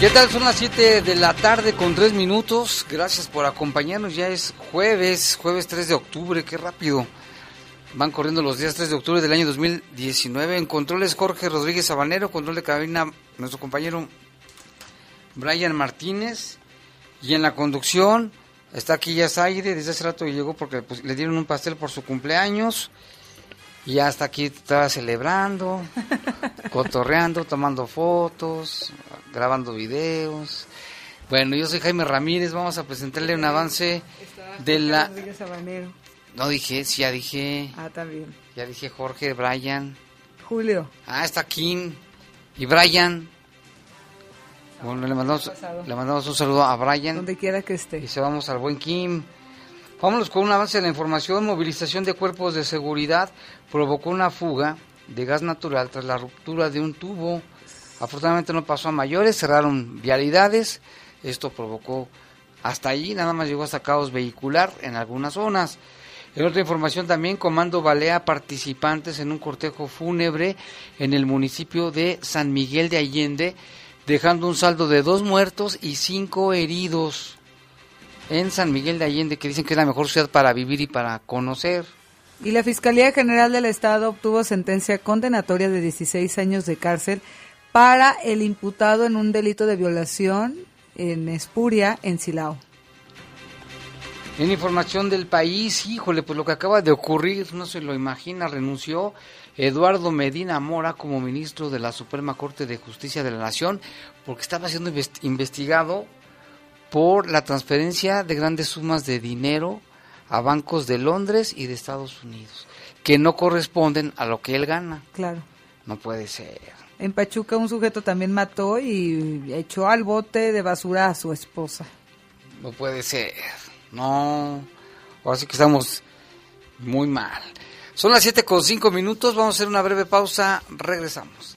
¿Qué tal? Son las 7 de la tarde con 3 minutos. Gracias por acompañarnos. Ya es jueves, jueves 3 de octubre. Qué rápido. Van corriendo los días 3 de octubre del año 2019. En controles Jorge Rodríguez Sabanero. Control de cabina nuestro compañero Brian Martínez. Y en la conducción está aquí ya Zaire. Desde hace rato llegó porque pues, le dieron un pastel por su cumpleaños. Y ya está aquí, estaba celebrando, cotorreando, tomando fotos, grabando videos. Bueno, yo soy Jaime Ramírez, vamos a presentarle un avance de la... No dije, sí, ya dije. Ah, también. Ya dije Jorge, Brian. Julio. Ah, está Kim y Brian. Bueno, le mandamos, le mandamos un saludo a Brian. Donde quiera que esté. Y se vamos al buen Kim. Vámonos con un avance de la información. Movilización de cuerpos de seguridad provocó una fuga de gas natural tras la ruptura de un tubo. Afortunadamente no pasó a mayores, cerraron vialidades. Esto provocó hasta allí, nada más llegó hasta caos vehicular en algunas zonas. En otra información también, Comando balea participantes en un cortejo fúnebre en el municipio de San Miguel de Allende, dejando un saldo de dos muertos y cinco heridos en San Miguel de Allende, que dicen que es la mejor ciudad para vivir y para conocer. Y la Fiscalía General del Estado obtuvo sentencia condenatoria de 16 años de cárcel para el imputado en un delito de violación en Espuria, en Silao. En información del país, híjole, pues lo que acaba de ocurrir, no se lo imagina, renunció Eduardo Medina Mora como ministro de la Suprema Corte de Justicia de la Nación porque estaba siendo investigado por la transferencia de grandes sumas de dinero a bancos de Londres y de Estados Unidos, que no corresponden a lo que él gana. Claro. No puede ser. En Pachuca un sujeto también mató y echó al bote de basura a su esposa. No puede ser. No. Ahora sí que estamos muy mal. Son las 7 con 5 minutos. Vamos a hacer una breve pausa. Regresamos.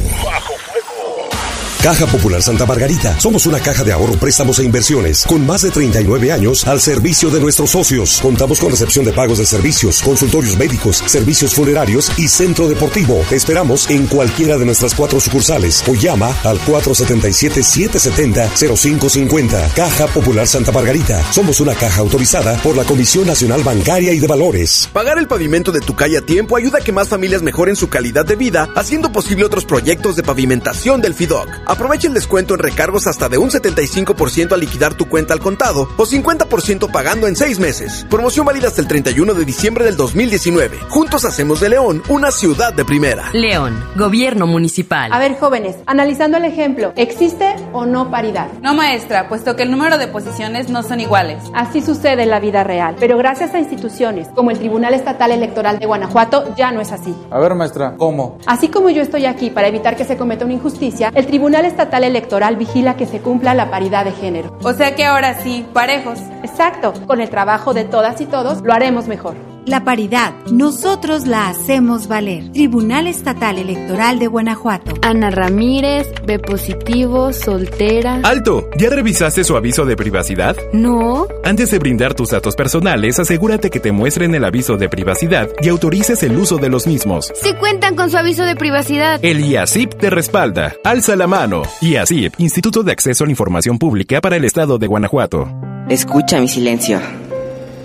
Caja Popular Santa Margarita. Somos una caja de ahorro, préstamos e inversiones con más de 39 años al servicio de nuestros socios. Contamos con recepción de pagos de servicios, consultorios médicos, servicios funerarios y centro deportivo. Te esperamos en cualquiera de nuestras cuatro sucursales o llama al 477-770-0550. Caja Popular Santa Margarita. Somos una caja autorizada por la Comisión Nacional Bancaria y de Valores. Pagar el pavimento de tu calle a tiempo ayuda a que más familias mejoren su calidad de vida, haciendo posible otros proyectos de pavimentación del FIDOC. Aprovecha el descuento en recargos hasta de un 75% al liquidar tu cuenta al contado o 50% pagando en seis meses. Promoción válida hasta el 31 de diciembre del 2019. Juntos hacemos de León una ciudad de primera. León, Gobierno Municipal. A ver, jóvenes, analizando el ejemplo, ¿existe o no paridad? No, maestra, puesto que el número de posiciones no son iguales. Así sucede en la vida real, pero gracias a instituciones como el Tribunal Estatal Electoral de Guanajuato ya no es así. A ver, maestra, ¿cómo? Así como yo estoy aquí para evitar que se cometa una injusticia, el Tribunal Estatal Electoral vigila que se cumpla la paridad de género. O sea que ahora sí, parejos. Exacto, con el trabajo de todas y todos lo haremos mejor. La paridad, nosotros la hacemos valer. Tribunal Estatal Electoral de Guanajuato. Ana Ramírez, B positivo, soltera. ¡Alto! ¿Ya revisaste su aviso de privacidad? No. Antes de brindar tus datos personales, asegúrate que te muestren el aviso de privacidad y autorices el uso de los mismos. Si cuentan con su aviso de privacidad. El IACIP te respalda. Alza la mano. IACIP, Instituto de Acceso a la Información Pública para el Estado de Guanajuato. Escucha mi silencio.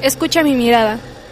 Escucha mi mirada.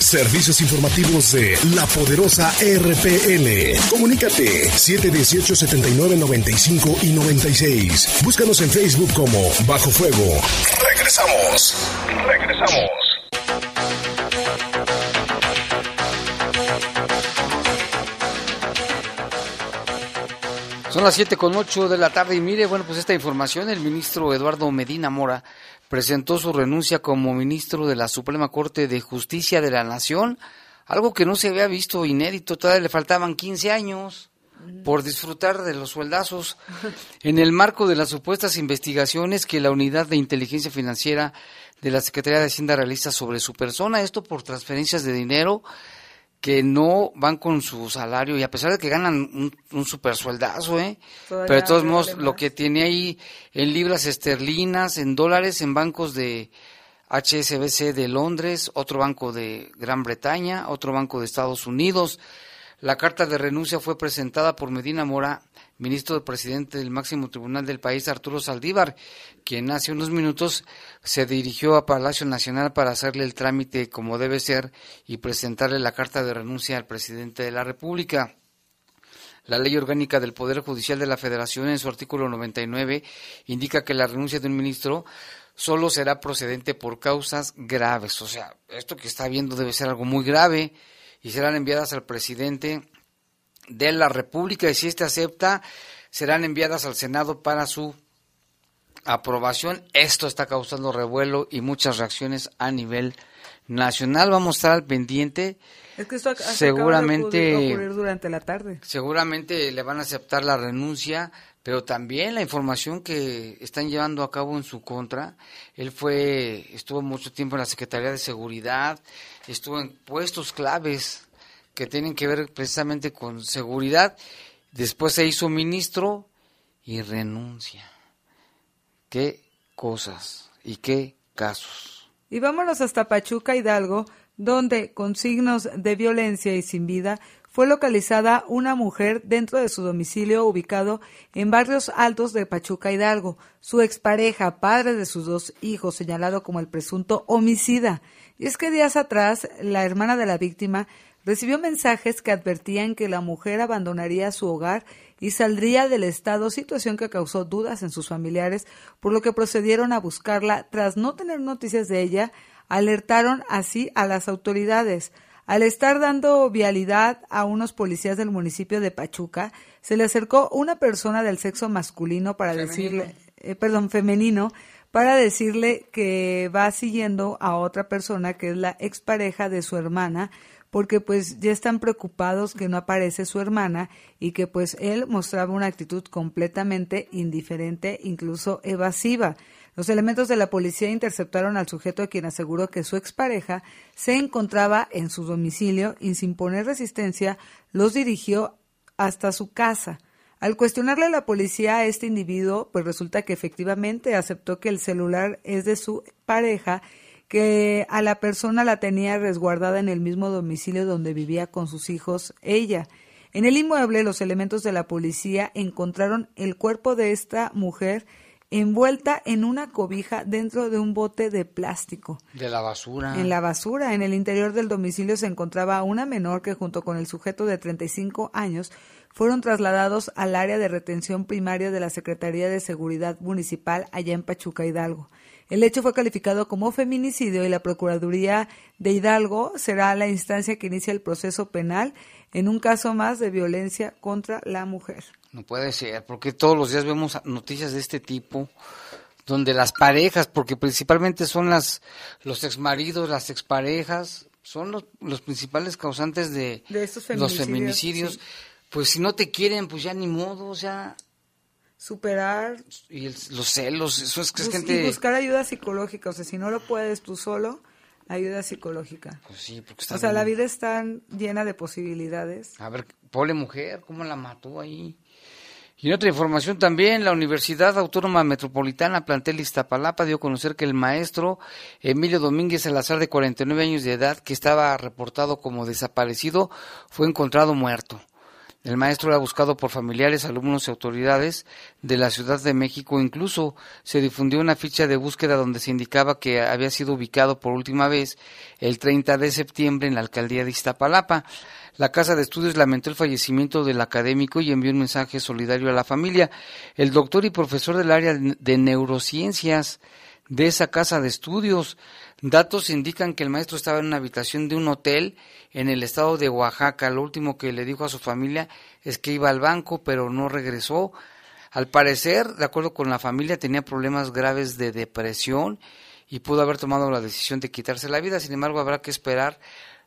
Servicios informativos de la poderosa RPL. Comunícate 718 79 95 y 96. Búscanos en Facebook como Bajo Fuego. Regresamos. Regresamos. Son las 7 con 8 de la tarde y mire, bueno, pues esta información, el ministro Eduardo Medina Mora presentó su renuncia como ministro de la Suprema Corte de Justicia de la Nación, algo que no se había visto inédito, todavía le faltaban 15 años por disfrutar de los sueldazos. En el marco de las supuestas investigaciones que la Unidad de Inteligencia Financiera de la Secretaría de Hacienda realiza sobre su persona, esto por transferencias de dinero que no van con su salario y a pesar de que ganan un, un super sueldazo, ¿eh? pero de todos modos lo que tiene ahí en libras esterlinas, en dólares, en bancos de HSBC de Londres, otro banco de Gran Bretaña, otro banco de Estados Unidos. La carta de renuncia fue presentada por Medina Mora, ministro presidente del máximo tribunal del país, Arturo Saldívar, quien hace unos minutos se dirigió a Palacio Nacional para hacerle el trámite como debe ser y presentarle la carta de renuncia al presidente de la República. La ley orgánica del Poder Judicial de la Federación, en su artículo 99, indica que la renuncia de un ministro solo será procedente por causas graves. O sea, esto que está viendo debe ser algo muy grave y serán enviadas al presidente de la República y si éste acepta, serán enviadas al Senado para su aprobación. Esto está causando revuelo y muchas reacciones a nivel nacional. Vamos a estar al pendiente. Es que esto seguramente de ocurrir durante la tarde. Seguramente le van a aceptar la renuncia, pero también la información que están llevando a cabo en su contra. Él fue estuvo mucho tiempo en la Secretaría de Seguridad, estuvo en puestos claves que tienen que ver precisamente con seguridad. Después se hizo ministro y renuncia. Qué cosas y qué casos. Y vámonos hasta Pachuca Hidalgo, donde con signos de violencia y sin vida fue localizada una mujer dentro de su domicilio ubicado en barrios altos de Pachuca Hidalgo. Su expareja, padre de sus dos hijos, señalado como el presunto homicida. Y es que días atrás, la hermana de la víctima recibió mensajes que advertían que la mujer abandonaría su hogar y saldría del estado, situación que causó dudas en sus familiares, por lo que procedieron a buscarla. Tras no tener noticias de ella, alertaron así a las autoridades. Al estar dando vialidad a unos policías del municipio de Pachuca, se le acercó una persona del sexo masculino para decirle, eh, perdón, femenino, para decirle que va siguiendo a otra persona que es la expareja de su hermana, porque pues ya están preocupados que no aparece su hermana y que pues él mostraba una actitud completamente indiferente, incluso evasiva. Los elementos de la policía interceptaron al sujeto a quien aseguró que su expareja se encontraba en su domicilio y sin poner resistencia los dirigió hasta su casa. Al cuestionarle a la policía a este individuo, pues resulta que efectivamente aceptó que el celular es de su pareja que a la persona la tenía resguardada en el mismo domicilio donde vivía con sus hijos ella. En el inmueble, los elementos de la policía encontraron el cuerpo de esta mujer envuelta en una cobija dentro de un bote de plástico. De la basura. En la basura. En el interior del domicilio se encontraba una menor que junto con el sujeto de 35 años fueron trasladados al área de retención primaria de la Secretaría de Seguridad Municipal allá en Pachuca Hidalgo. El hecho fue calificado como feminicidio y la Procuraduría de Hidalgo será la instancia que inicia el proceso penal en un caso más de violencia contra la mujer. No puede ser, porque todos los días vemos noticias de este tipo donde las parejas, porque principalmente son las los exmaridos, las exparejas, son los, los principales causantes de, los feminicidios. Pues si no te quieren, pues ya ni modo, o sea, superar y los celos, eso es que es gente y buscar ayuda psicológica, o sea, si no lo puedes tú solo, ayuda psicológica. Pues sí, porque o sea, la vida está llena de posibilidades. A ver, pobre mujer, ¿cómo la mató ahí? Y en otra información también, la Universidad Autónoma Metropolitana Plantel Iztapalapa dio a conocer que el maestro Emilio Domínguez Salazar, de 49 años de edad, que estaba reportado como desaparecido, fue encontrado muerto. El maestro era buscado por familiares, alumnos y autoridades de la Ciudad de México. Incluso se difundió una ficha de búsqueda donde se indicaba que había sido ubicado por última vez el 30 de septiembre en la alcaldía de Iztapalapa. La Casa de Estudios lamentó el fallecimiento del académico y envió un mensaje solidario a la familia. El doctor y profesor del área de neurociencias de esa casa de estudios. Datos indican que el maestro estaba en una habitación de un hotel en el estado de Oaxaca. Lo último que le dijo a su familia es que iba al banco, pero no regresó. Al parecer, de acuerdo con la familia, tenía problemas graves de depresión y pudo haber tomado la decisión de quitarse la vida. Sin embargo, habrá que esperar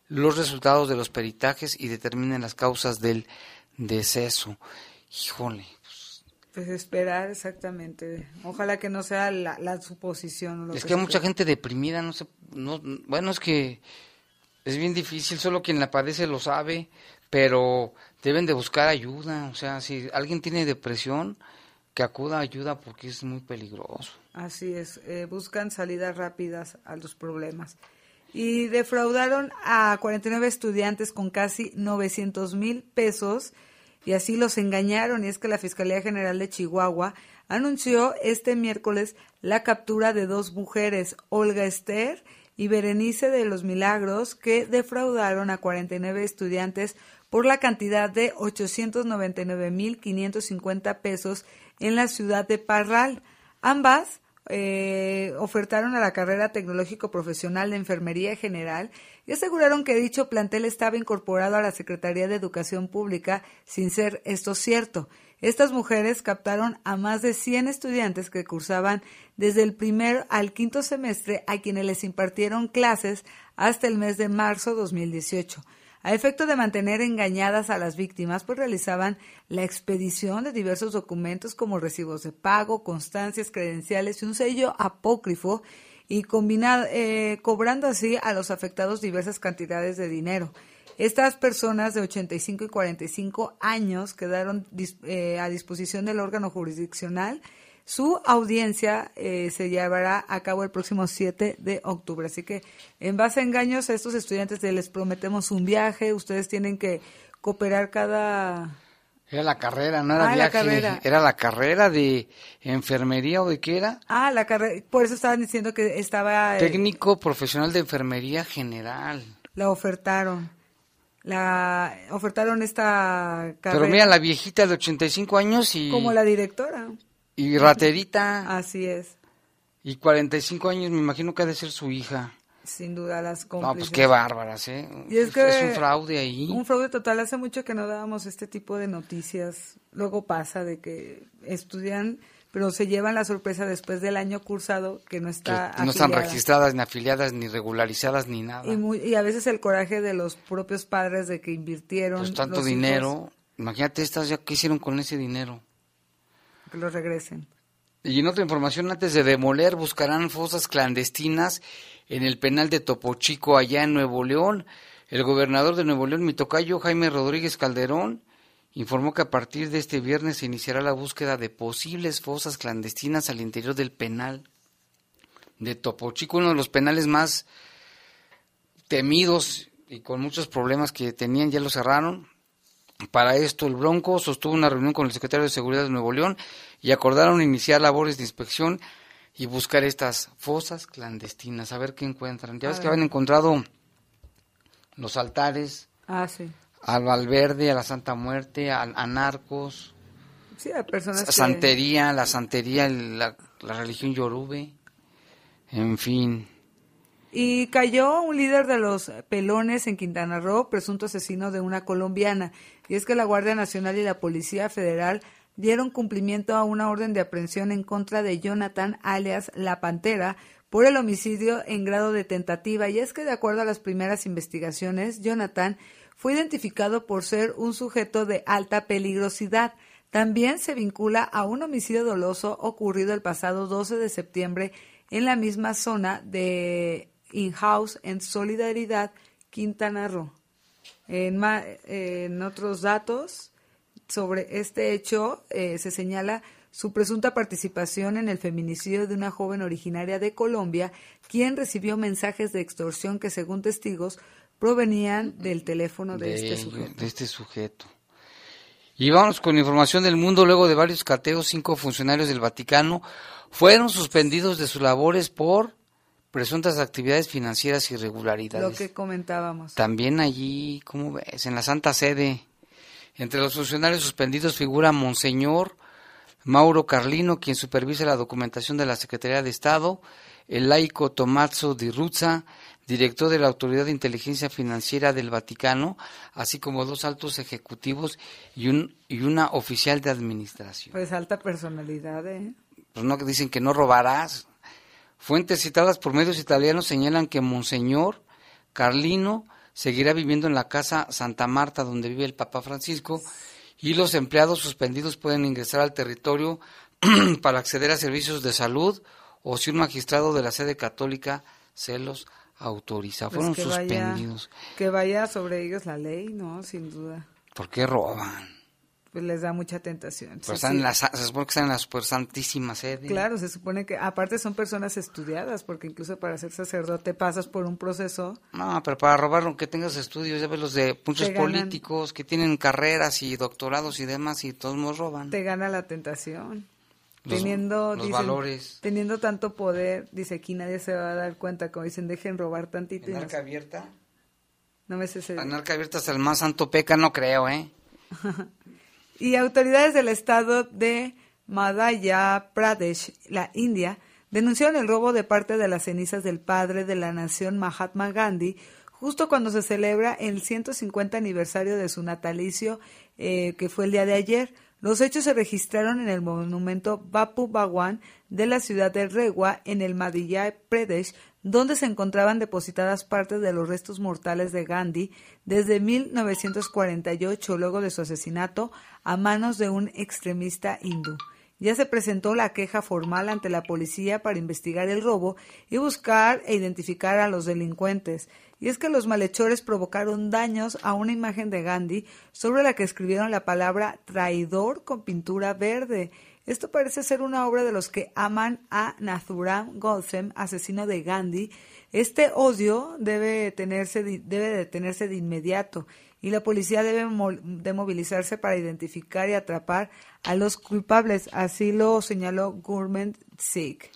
los resultados de los peritajes y determinen las causas del deceso. Híjole. Pues, esperar exactamente. Ojalá que no sea la, suposición. es que, hay mucha gente deprimida, no sé, no, bueno, es que es bien difícil, solo quien la padece lo sabe, pero deben de buscar ayuda, o sea, si alguien tiene depresión, que acuda a ayuda porque es muy peligroso. Así es, eh, buscan salidas rápidas a los problemas y defraudaron a 49 estudiantes con casi 900 mil pesos y así los engañaron. Y es que la Fiscalía General de Chihuahua anunció este miércoles la captura de dos mujeres, Olga Esther y Berenice de los Milagros, que defraudaron a 49 estudiantes por la cantidad de 899 mil 550 pesos en la ciudad de Parral. Ambas eh, ofertaron a la carrera tecnológico profesional de enfermería general y aseguraron que dicho plantel estaba incorporado a la Secretaría de Educación Pública sin ser esto cierto. Estas mujeres captaron a más de 100 estudiantes que cursaban desde el primer al quinto semestre a quienes les impartieron clases hasta el mes de marzo 2018. A efecto de mantener engañadas a las víctimas, pues realizaban la expedición de diversos documentos como recibos de pago, constancias, credenciales y un sello apócrifo y eh, cobrando así a los afectados diversas cantidades de dinero. Estas personas de 85 y 45 años quedaron eh, a disposición del órgano jurisdiccional su audiencia eh, se llevará a cabo el próximo 7 de octubre. Así que, en base a engaños, a estos estudiantes les prometemos un viaje. Ustedes tienen que cooperar cada. Era la carrera, no era ah, viaje. Era la carrera de enfermería o de qué era. Ah, la carrera. Por eso estaban diciendo que estaba. Eh, Técnico profesional de enfermería general. La ofertaron la ofertaron esta carrera. Pero mira, la viejita de 85 años y... Como la directora. Y raterita. Así es. Y 45 años, me imagino que ha de ser su hija. Sin duda, las cómplices. No, pues qué bárbaras, ¿eh? Y es, que es un fraude ahí. Un fraude total. Hace mucho que no dábamos este tipo de noticias. Luego pasa de que estudian, pero se llevan la sorpresa después del año cursado que no está No están registradas, ni afiliadas, ni regularizadas, ni nada. Y, a veces el coraje de los propios padres de que invirtieron. Pues tanto dinero. Imagínate estas ya, ¿qué hicieron con ese dinero? Que los regresen. Y en otra información, antes de demoler, buscarán fosas clandestinas en el penal de Topo Chico, allá en Nuevo León. El gobernador de Nuevo León, mi tocayo Jaime Rodríguez Calderón, informó que a partir de este viernes se iniciará la búsqueda de posibles fosas clandestinas al interior del penal de Topo Chico, uno de los penales más temidos y con muchos problemas que tenían, ya lo cerraron. Para esto, el Bronco sostuvo una reunión con el secretario de Seguridad de Nuevo León y acordaron iniciar labores de inspección y buscar estas fosas clandestinas, a ver qué encuentran. Ya ves que habían encontrado los altares ah, sí. al Valverde, a la Santa Muerte, a, narcos, sí, a personas santería, la santería, la, la religión yorube. En fin. Y cayó un líder de los pelones en Quintana Roo, presunto asesino de una colombiana. Y es que la Guardia Nacional y la Policía Federal dieron cumplimiento a una orden de aprehensión en contra de Jonathan alias La Pantera por el homicidio en grado de tentativa. Y es que de acuerdo a las primeras investigaciones, Jonathan fue identificado por ser un sujeto de alta peligrosidad. También se vincula a un homicidio doloso ocurrido el pasado 12 de septiembre en la misma zona de in-house en Solidaridad, Quintana Roo. En, en otros datos sobre este hecho eh, se señala su presunta participación en el feminicidio de una joven originaria de Colombia, quien recibió mensajes de extorsión que, según testigos, provenían del teléfono de, este sujeto. De este sujeto. Y vamos con información del mundo. Luego de varios cateos, cinco funcionarios del Vaticano fueron suspendidos de sus labores por presuntas actividades financieras y irregularidades. Lo que comentábamos. También allí, ¿cómo ves? En la Santa Sede. Entre los funcionarios suspendidos figura Monseñor Mauro Carlino, quien supervisa la documentación de la Secretaría de Estado, el laico Tommaso Di Ruzza, director de la Autoridad de Inteligencia Financiera del Vaticano, así como dos altos ejecutivos y, un, y una oficial de administración. Pues alta personalidad, ¿eh? Pues no, dicen que no robarás. Fuentes citadas por medios italianos señalan que Monseñor Carlino seguirá viviendo en la casa Santa Marta donde vive el Papa Francisco y los empleados suspendidos pueden ingresar al territorio para acceder a servicios de salud o si un magistrado de la sede católica se los autoriza. Pues Fueron suspendidos. que vaya sobre ellos la ley, ¿no? Sin duda. ¿Por qué roban? Pues les da mucha tentación. Pues están En la, se supone que están en la super santísima sede. Claro, se supone que aparte son personas estudiadas, porque incluso para ser sacerdote pasas por un proceso. No, pero para robar que tengas estudios, ya ves los de muchos políticos que tienen carreras y doctorados y demás y todos nos roban. Te gana la tentación. teniendo los valores. teniendo tanto poder, dice aquí nadie se va a dar cuenta, como dicen, dejen robar tantito. ¿En arca abierta? No me sé En arca abierta hasta el más santo peca, no creo, ¿eh? y autoridades del estado de Madhya Pradesh, la India, denunciaron el robo de parte de las cenizas del padre de la nación Mahatma Gandhi justo cuando se celebra el 150 aniversario de su natalicio, eh, que fue el día de ayer. Los hechos se registraron en el monumento Bapu Bhagwan de la ciudad de Rewa, en el Madhya Pradesh, donde se encontraban depositadas partes de los restos mortales de Gandhi desde 1948, luego de su asesinato a manos de un extremista hindú. Ya se presentó la queja formal ante la policía para investigar el robo y buscar e identificar a los delincuentes. Y es que los malhechores provocaron daños a una imagen de Gandhi sobre la que escribieron la palabra traidor con pintura verde. Esto parece ser una obra de los que aman a Nathuram Godse, asesino de Gandhi. Este odio debe, tenerse, debe detenerse de inmediato y la policía debe de movilizarse para identificar y atrapar a los culpables. Así lo señaló Gurment Sikh.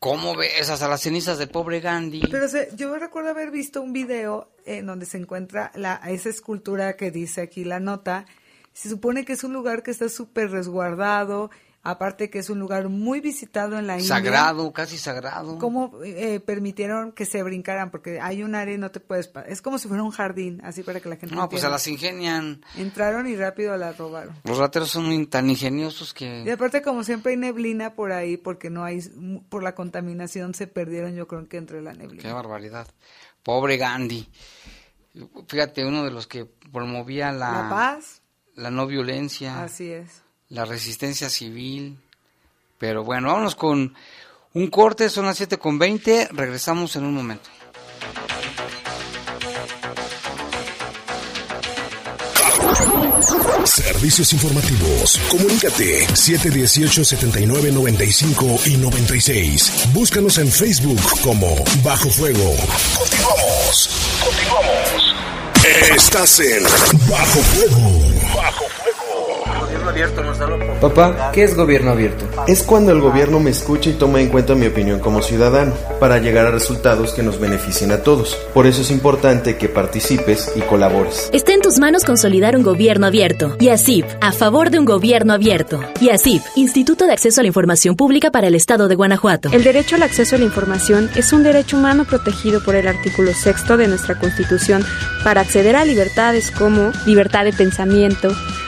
¿Cómo ves hasta las cenizas del pobre Gandhi? Pero yo recuerdo haber visto un video en donde se encuentra la, esa escultura que dice aquí la nota. Se supone que es un lugar que está súper resguardado aparte que es un lugar muy visitado en la India. Sagrado, casi sagrado. ¿Cómo eh, permitieron que se brincaran? Porque hay un área y no te puedes... Es como si fuera un jardín, así para que la gente... No, pues a las ingenian. Entraron y rápido la robaron. Los rateros son tan ingeniosos que... Y aparte como siempre hay neblina por ahí, porque no hay... Por la contaminación se perdieron yo creo que entre la neblina. Qué barbaridad. Pobre Gandhi. Fíjate, uno de los que promovía la... La paz. La no violencia. Así es la resistencia civil. Pero bueno, vámonos con un corte, son las 7 con 20, regresamos en un momento. Servicios informativos. Comunícate 718-7995 y 96. Búscanos en Facebook como Bajo Fuego. Continuamos. Continuamos. Estás en Bajo Fuego. Bajo Fuego. Gobierno abierto nos da Papá, ¿qué es gobierno abierto? Es cuando el gobierno me escucha y toma en cuenta mi opinión como ciudadano para llegar a resultados que nos beneficien a todos. Por eso es importante que participes y colabores. Está en tus manos consolidar un gobierno abierto. Y así, a favor de un gobierno abierto. Y así, Instituto de Acceso a la Información Pública para el Estado de Guanajuato. El derecho al acceso a la información es un derecho humano protegido por el artículo sexto de nuestra Constitución para acceder a libertades como libertad de pensamiento,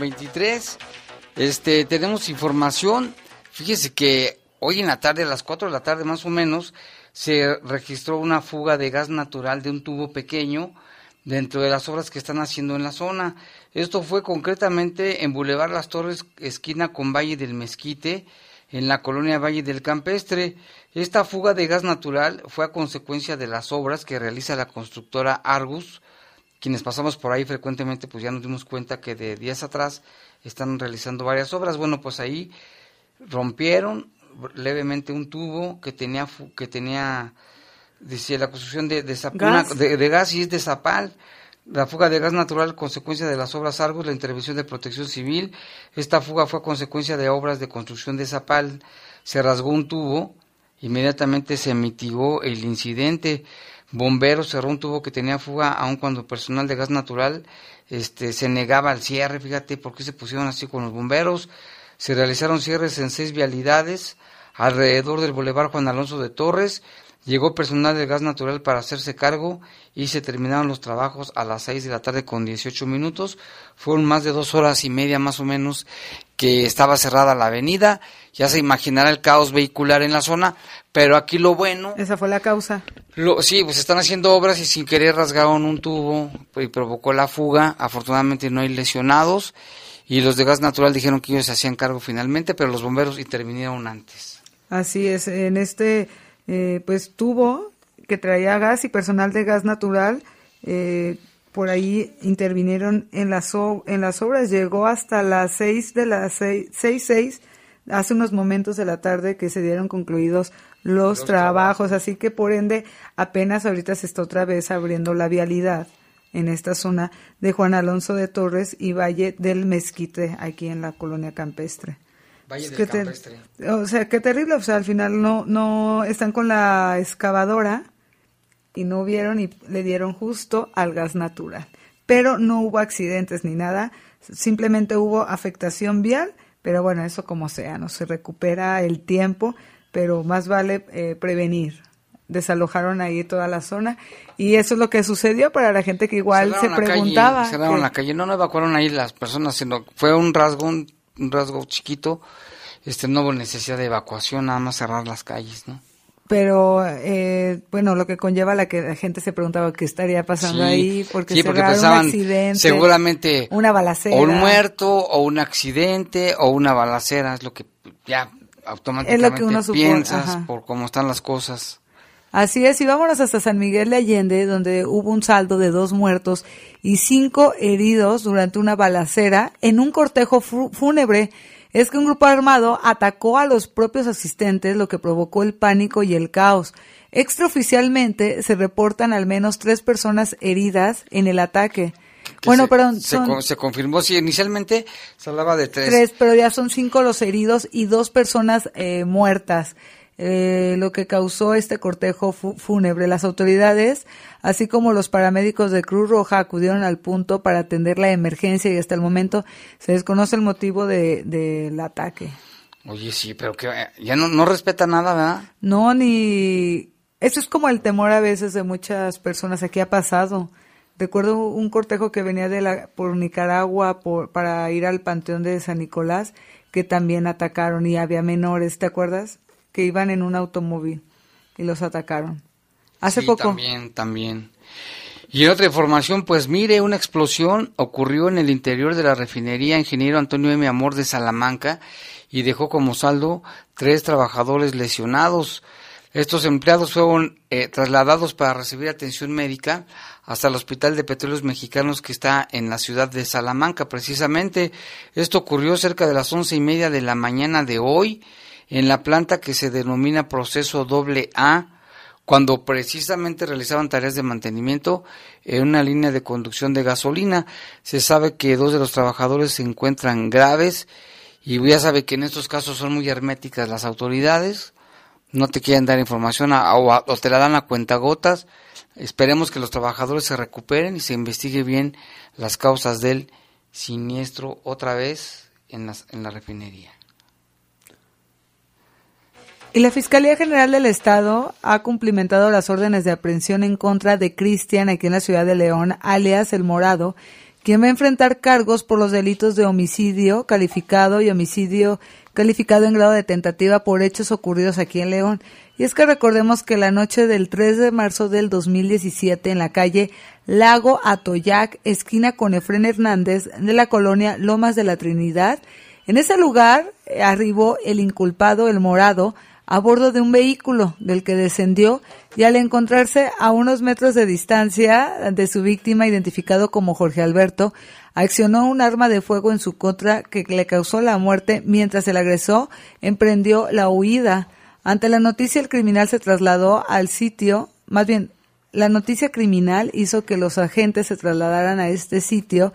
23. Este, tenemos información. Fíjese que hoy en la tarde, a las 4 de la tarde más o menos, se registró una fuga de gas natural de un tubo pequeño dentro de las obras que están haciendo en la zona. Esto fue concretamente en Boulevard Las Torres, esquina con Valle del Mezquite, en la colonia Valle del Campestre. Esta fuga de gas natural fue a consecuencia de las obras que realiza la constructora Argus, quienes pasamos por ahí frecuentemente, pues ya nos dimos cuenta que de días atrás están realizando varias obras. Bueno, pues ahí rompieron levemente un tubo que tenía, que tenía, decía, la construcción de, de, ¿Gas? de, de gas y es de zapal. La fuga de gas natural, consecuencia de las obras Argus, la intervención de protección civil. Esta fuga fue a consecuencia de obras de construcción de zapal. Se rasgó un tubo, inmediatamente se mitigó el incidente bomberos cerró un tubo que tenía fuga, aun cuando personal de gas natural este, se negaba al cierre. Fíjate por qué se pusieron así con los bomberos. Se realizaron cierres en seis vialidades alrededor del Boulevard Juan Alonso de Torres. Llegó personal de gas natural para hacerse cargo y se terminaron los trabajos a las seis de la tarde con 18 minutos. Fueron más de dos horas y media más o menos que estaba cerrada la avenida. Ya se imaginará el caos vehicular en la zona, pero aquí lo bueno... Esa fue la causa. Lo, sí, pues están haciendo obras y sin querer rasgaron un tubo y provocó la fuga. Afortunadamente no hay lesionados y los de gas natural dijeron que ellos se hacían cargo finalmente, pero los bomberos intervinieron antes. Así es, en este eh, pues tubo que traía gas y personal de gas natural eh, por ahí intervinieron en las, en las obras. Llegó hasta las seis de las seis, seis, seis, hace unos momentos de la tarde que se dieron concluidos los, los trabajos, trabajos, así que por ende apenas ahorita se está otra vez abriendo la vialidad en esta zona de Juan Alonso de Torres y Valle del Mezquite, aquí en la colonia campestre. Valle del Campestre. o sea, qué terrible, o sea, al final no, no están con la excavadora y no vieron y le dieron justo al gas natural. Pero no hubo accidentes ni nada, simplemente hubo afectación vial, pero bueno, eso como sea, no se recupera el tiempo, pero más vale eh, prevenir. Desalojaron ahí toda la zona y eso es lo que sucedió para la gente que igual cerraron se preguntaba. Calle, cerraron que, la calle, no, no evacuaron ahí las personas, sino fue un rasgo, un, un rasgo chiquito, este no hubo necesidad de evacuación, nada más cerrar las calles, ¿no? pero eh, bueno, lo que conlleva la que la gente se preguntaba qué estaría pasando sí, ahí, porque, sí, porque pensaban un accidente, seguramente una balacera, o un muerto, o un accidente, o una balacera, es lo que ya automáticamente es lo que uno piensas supone, por cómo están las cosas. Así es, y vámonos hasta San Miguel de Allende, donde hubo un saldo de dos muertos y cinco heridos durante una balacera en un cortejo fúnebre. Es que un grupo armado atacó a los propios asistentes, lo que provocó el pánico y el caos. Extraoficialmente se reportan al menos tres personas heridas en el ataque. bueno, pero se, confirmó, sí, inicialmente se hablaba de tres. Tres, pero ya son cinco los heridos y dos personas eh, muertas. Eh, lo que causó este cortejo fúnebre. Las autoridades, así como los paramédicos de Cruz Roja, acudieron al punto para atender la emergencia y hasta el momento se desconoce el motivo del de, ataque. Oye, sí, pero que eh, ya no, no respeta nada, ¿verdad? No, ni... Eso es como el temor a veces de muchas personas. Aquí ha pasado. Recuerdo un cortejo que venía de la, por Nicaragua por, para ir al Panteón de San Nicolás, que también atacaron y había menores, ¿te acuerdas? Que iban en un automóvil y los atacaron. Hace poco. También, también. Y en otra información, pues mire, una explosión ocurrió en el interior de la refinería Ingeniero Antonio M. Amor de Salamanca y dejó como saldo tres trabajadores lesionados. Estos empleados fueron eh, trasladados para recibir atención médica hasta el Hospital de Petróleos Mexicanos que está en la ciudad de Salamanca, precisamente. Esto ocurrió cerca de las once y media de la mañana de hoy en la planta que se denomina proceso doble A, cuando precisamente realizaban tareas de mantenimiento en una línea de conducción de gasolina. Se sabe que dos de los trabajadores se encuentran graves y ya sabe que en estos casos son muy herméticas las autoridades, no te quieren dar información o, te la dan a cuentagotas. Esperemos que los trabajadores se recuperen y se investigue bien las causas del siniestro otra vez en, en la refinería. Y la Fiscalía General del Estado ha cumplimentado las órdenes de aprehensión en contra de Cristian aquí en la ciudad de León, alias El Morado, quien va a enfrentar cargos por los delitos de homicidio calificado y homicidio calificado en grado de tentativa por hechos ocurridos aquí en León. Y es que recordemos que la noche del 3 de marzo del 2017 en la calle Lago Atoyac, esquina con Efren Hernández de la colonia Lomas de la Trinidad, en ese lugar arribó el inculpado El Morado a bordo de un vehículo del que descendió y al encontrarse a unos metros de distancia de su víctima identificado como Jorge Alberto, accionó un arma de fuego en su contra que le causó la muerte mientras el agresor emprendió la huida. Ante la noticia el criminal se trasladó al sitio, más bien la noticia criminal hizo que los agentes se trasladaran a este sitio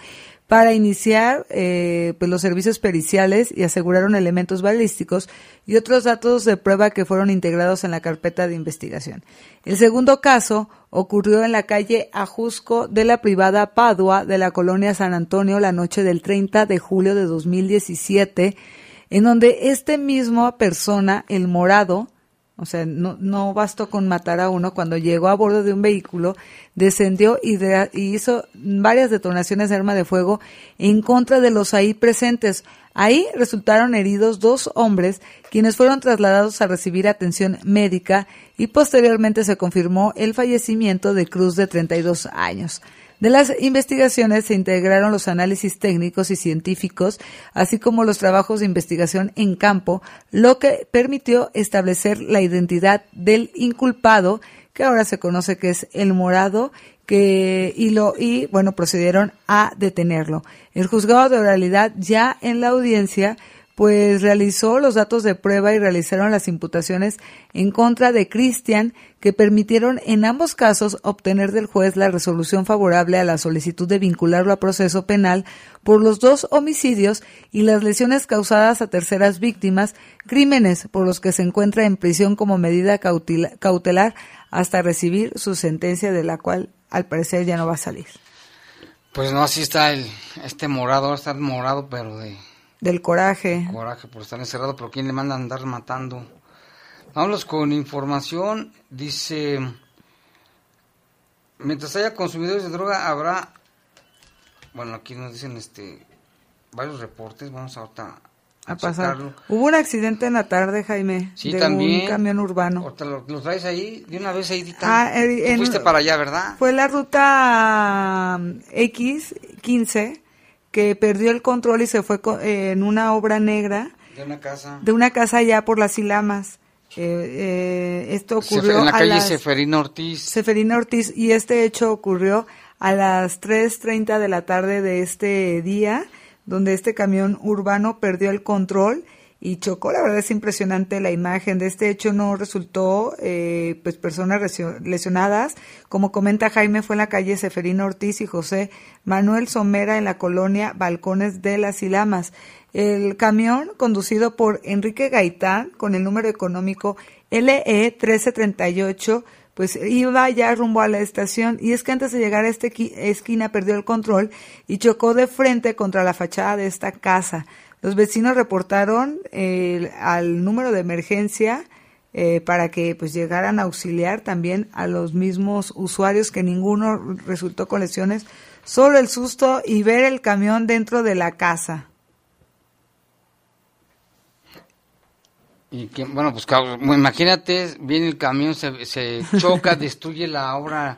para iniciar eh, pues los servicios periciales y aseguraron elementos balísticos y otros datos de prueba que fueron integrados en la carpeta de investigación. El segundo caso ocurrió en la calle Ajusco de la privada Padua de la colonia San Antonio la noche del 30 de julio de 2017, en donde este mismo persona, el morado, o sea, no, no bastó con matar a uno. Cuando llegó a bordo de un vehículo, descendió y, hizo varias detonaciones de arma de fuego en contra de los ahí presentes. Ahí resultaron heridos dos hombres, quienes fueron trasladados a recibir atención médica y posteriormente se confirmó el fallecimiento de Cruz de 32 años. De las investigaciones se integraron los análisis técnicos y científicos, así como los trabajos de investigación en campo, lo que permitió establecer la identidad del inculpado, que ahora se conoce que es el morado, que y lo y bueno procedieron a detenerlo. El juzgado de oralidad ya en la audiencia pues realizó los datos de prueba y realizaron las imputaciones en contra de Cristian que permitieron en ambos casos obtener del juez la resolución favorable a la solicitud de vincularlo a proceso penal por los dos homicidios y las lesiones causadas a terceras víctimas, crímenes por los que se encuentra en prisión como medida cautelar hasta recibir su sentencia de la cual al parecer ya no va a salir. Pues no, así está el, este morado, está morado, pero de del coraje. Coraje por estar encerrado, pero ¿quién le manda a andar matando? Vamos con información. Dice, mientras haya consumidores de droga habrá, bueno, aquí nos dicen este varios reportes, vamos ahorita a, pasar. Hubo un accidente en la tarde, Jaime, sí, de también. un camión urbano. Ahorita lo, traes ahí, de una vez ahí. Ah, fuiste para allá, ¿verdad? Fue la ruta X15 que perdió el control y se fue eh, en una obra negra. De una casa. De una casa allá por las Ilamas. Eh, esto ocurrió en la calle a Seferina Ortiz. Seferina Ortiz y este hecho ocurrió a las 3.30 de la tarde de este día, donde este camión urbano perdió el control y chocó. La verdad es impresionante la imagen de este hecho. No resultó eh, pues personas lesionadas. Como comenta Jaime, fue en la calle Seferina Ortiz y José Manuel Somera en la colonia Balcones de las Ilamas. El camión, conducido por Enrique Gaitán, con el número económico LE 1338, pues iba ya rumbo a la estación y es que antes de llegar a esta esquina perdió el control y chocó de frente contra la fachada de esta casa. Los vecinos reportaron eh, al número de emergencia eh, para que pues llegaran a auxiliar también a los mismos usuarios que ninguno resultó con lesiones, solo el susto y ver el camión dentro de la casa. Y que, bueno, pues imagínate, viene el camión, se, se choca, destruye la obra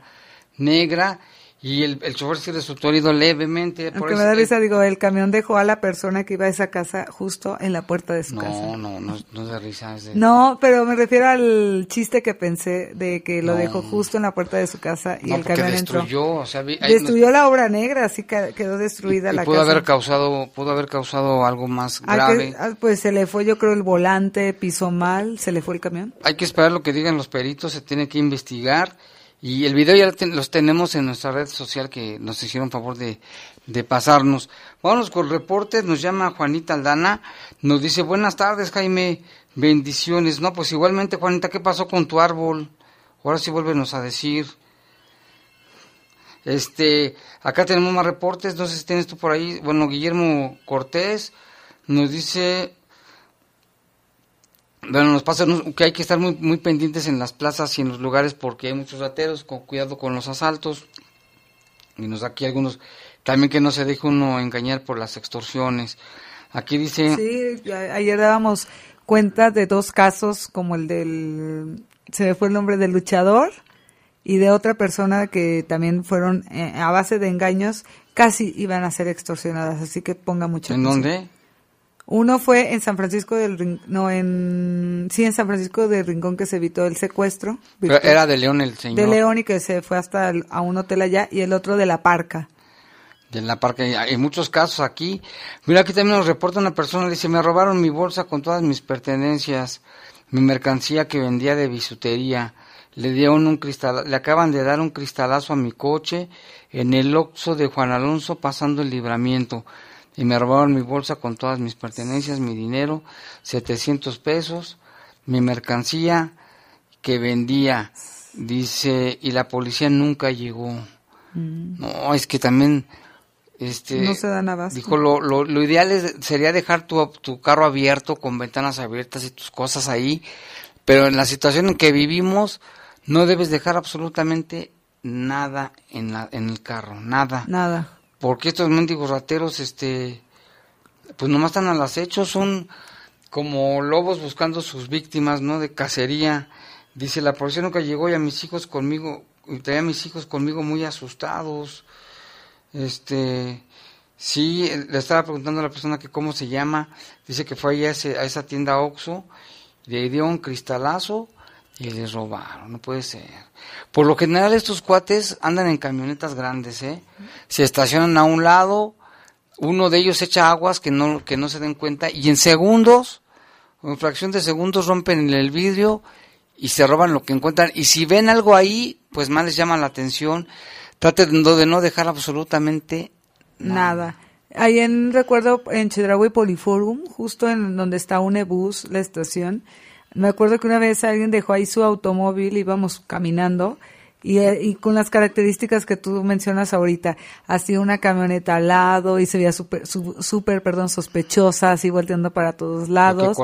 negra y el, el chofer sí resultó herido levemente. Por me da risa, digo, el camión dejó a la persona que iba a esa casa justo en la puerta de su no, casa. No, no, no, no da risa. No, pero me refiero al chiste que pensé de que lo dejó justo en la puerta de su casa y el camión destruyó, entró. destruyó la obra negra, así quedó destruida la pudo casa. Haber causado, pudo haber causado algo más grave. Ah, pues se le fue, yo creo, el volante, pisó mal, se le fue el camión. Hay que esperar lo que digan los peritos, se tiene que investigar y el video ya los tenemos en nuestra red social que nos hicieron favor de, de pasarnos. Vámonos con reportes, nos llama Juanita Aldana, nos dice, buenas tardes Jaime, bendiciones. No, pues igualmente Juanita, ¿qué pasó con tu árbol? Ahora sí vuélvenos a decir. Este, acá tenemos más reportes, no sé si tienes tú por ahí. Bueno, Guillermo Cortés nos dice, bueno, nos pasa que hay que estar muy, muy pendientes en las plazas y en los lugares porque hay muchos rateros, con cuidado con los asaltos. Y nos da aquí algunos, también que no se deje uno engañar por las extorsiones. Aquí dice... Sí, ayer dábamos cuenta de dos casos, como el del, se me fue el nombre del luchador, y de otra persona que también fueron eh, a base de engaños, casi iban a ser extorsionadas, así que ponga mucho ¿En dónde? Uno fue en San Francisco del no en sí en San Francisco del Rincón que se evitó el secuestro. era de León el señor. De León y que se fue hasta a un hotel allá y el otro de La Parca. De La Parca, hay muchos casos aquí. Mira aquí también nos reporta una persona, dice, me robaron mi bolsa con todas mis pertenencias, mi mercancía que vendía de bisutería. Le dieron un cristal, le acaban de dar un cristalazo a mi coche en el Oxo de Juan Alonso pasando el libramiento y me robaron mi bolsa con todas mis pertenencias, mi dinero, 700 pesos, mi mercancía que vendía, dice, y la policía nunca llegó. Mm. No, es que también, este, no se dan Dijo, lo, lo, lo ideal es, sería dejar tu, tu carro abierto, con ventanas abiertas y tus cosas ahí, pero en la situación en que vivimos, no debes dejar absolutamente nada en, la, en el carro, nada. Nada porque estos mendigos rateros, este, pues nomás están al acecho, son como lobos buscando sus víctimas, ¿no? De cacería. Dice, la policía nunca llegó y a mis hijos conmigo, y traía a mis hijos conmigo muy asustados. Este, sí, le estaba preguntando a la persona que cómo se llama, dice que fue ahí a, a esa tienda Oxxo, le dio un cristalazo y les robaron, no puede ser. Por lo general estos cuates andan en camionetas grandes, ¿eh? Se estacionan a un lado, uno de ellos echa aguas que no, que no se den cuenta y en segundos, en fracción de segundos rompen el vidrio y se roban lo que encuentran. Y si ven algo ahí, pues más les llama la atención. Traten de no dejar absolutamente nada. Ahí en, recuerdo, en Chedraui Poliforum, justo en donde está Unebus, la estación, me acuerdo que una vez alguien dejó ahí su automóvil, íbamos caminando, y, eh, y, con las características que tú mencionas ahorita, así una camioneta al lado y se veía súper, súper, perdón, sospechosa, así volteando para todos lados.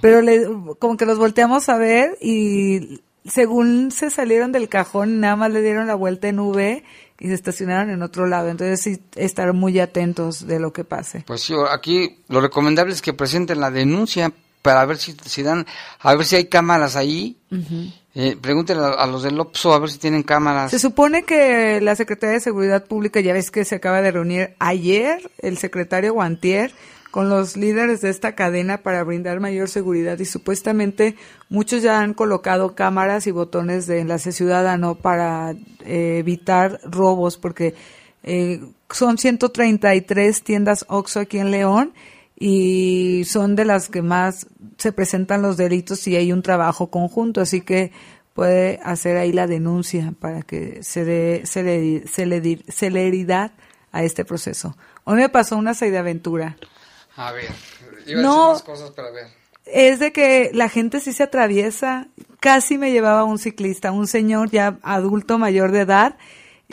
Pero le, como que los volteamos a ver y según se salieron del cajón, nada más le dieron la vuelta en V y se estacionaron en otro lado. Entonces sí, estar muy atentos de lo que pase. Pues sí, aquí lo recomendable es que presenten la denuncia para ver si, si dan, a ver si hay cámaras ahí. Eh, pregúntenle a, los del OPSO a ver si tienen cámaras. Se supone que la Secretaría de Seguridad Pública, ya ves que se acaba de reunir ayer, el secretario Guantier, con los líderes de esta cadena para brindar mayor seguridad y supuestamente muchos ya han colocado cámaras y botones de enlace ciudadano para eh, evitar robos porque eh, son 133 tiendas OXXO aquí en León y son de las que más se presentan los delitos y hay un trabajo conjunto, así que puede hacer ahí la denuncia para que se dé celeridad a este proceso. Hoy me pasó una de aventura. A ver, iba no, a decir cosas para ver. Es de que la gente sí se atraviesa. Casi me llevaba un ciclista, un señor ya adulto mayor de edad.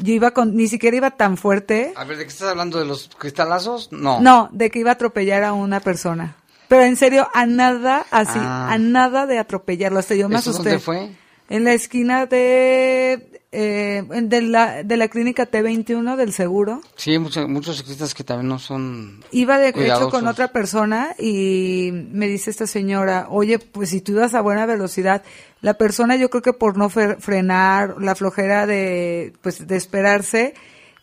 Yo iba con, ni siquiera iba tan fuerte. A ver, ¿de qué estás hablando? ¿De los cristalazos? No. No, de que iba a atropellar a una persona. Pero en serio, a nada así, ah. a nada de atropellarlo. Hasta yo me asusté. ¿Dónde fue? En la esquina de eh, de, la, de la clínica T21 del seguro. Sí, hay muchos, muchos ciclistas que también no son. Iba de hecho con otra persona y me dice esta señora, oye, pues si tú ibas a buena velocidad, la persona yo creo que por no frenar, la flojera de, pues, de esperarse,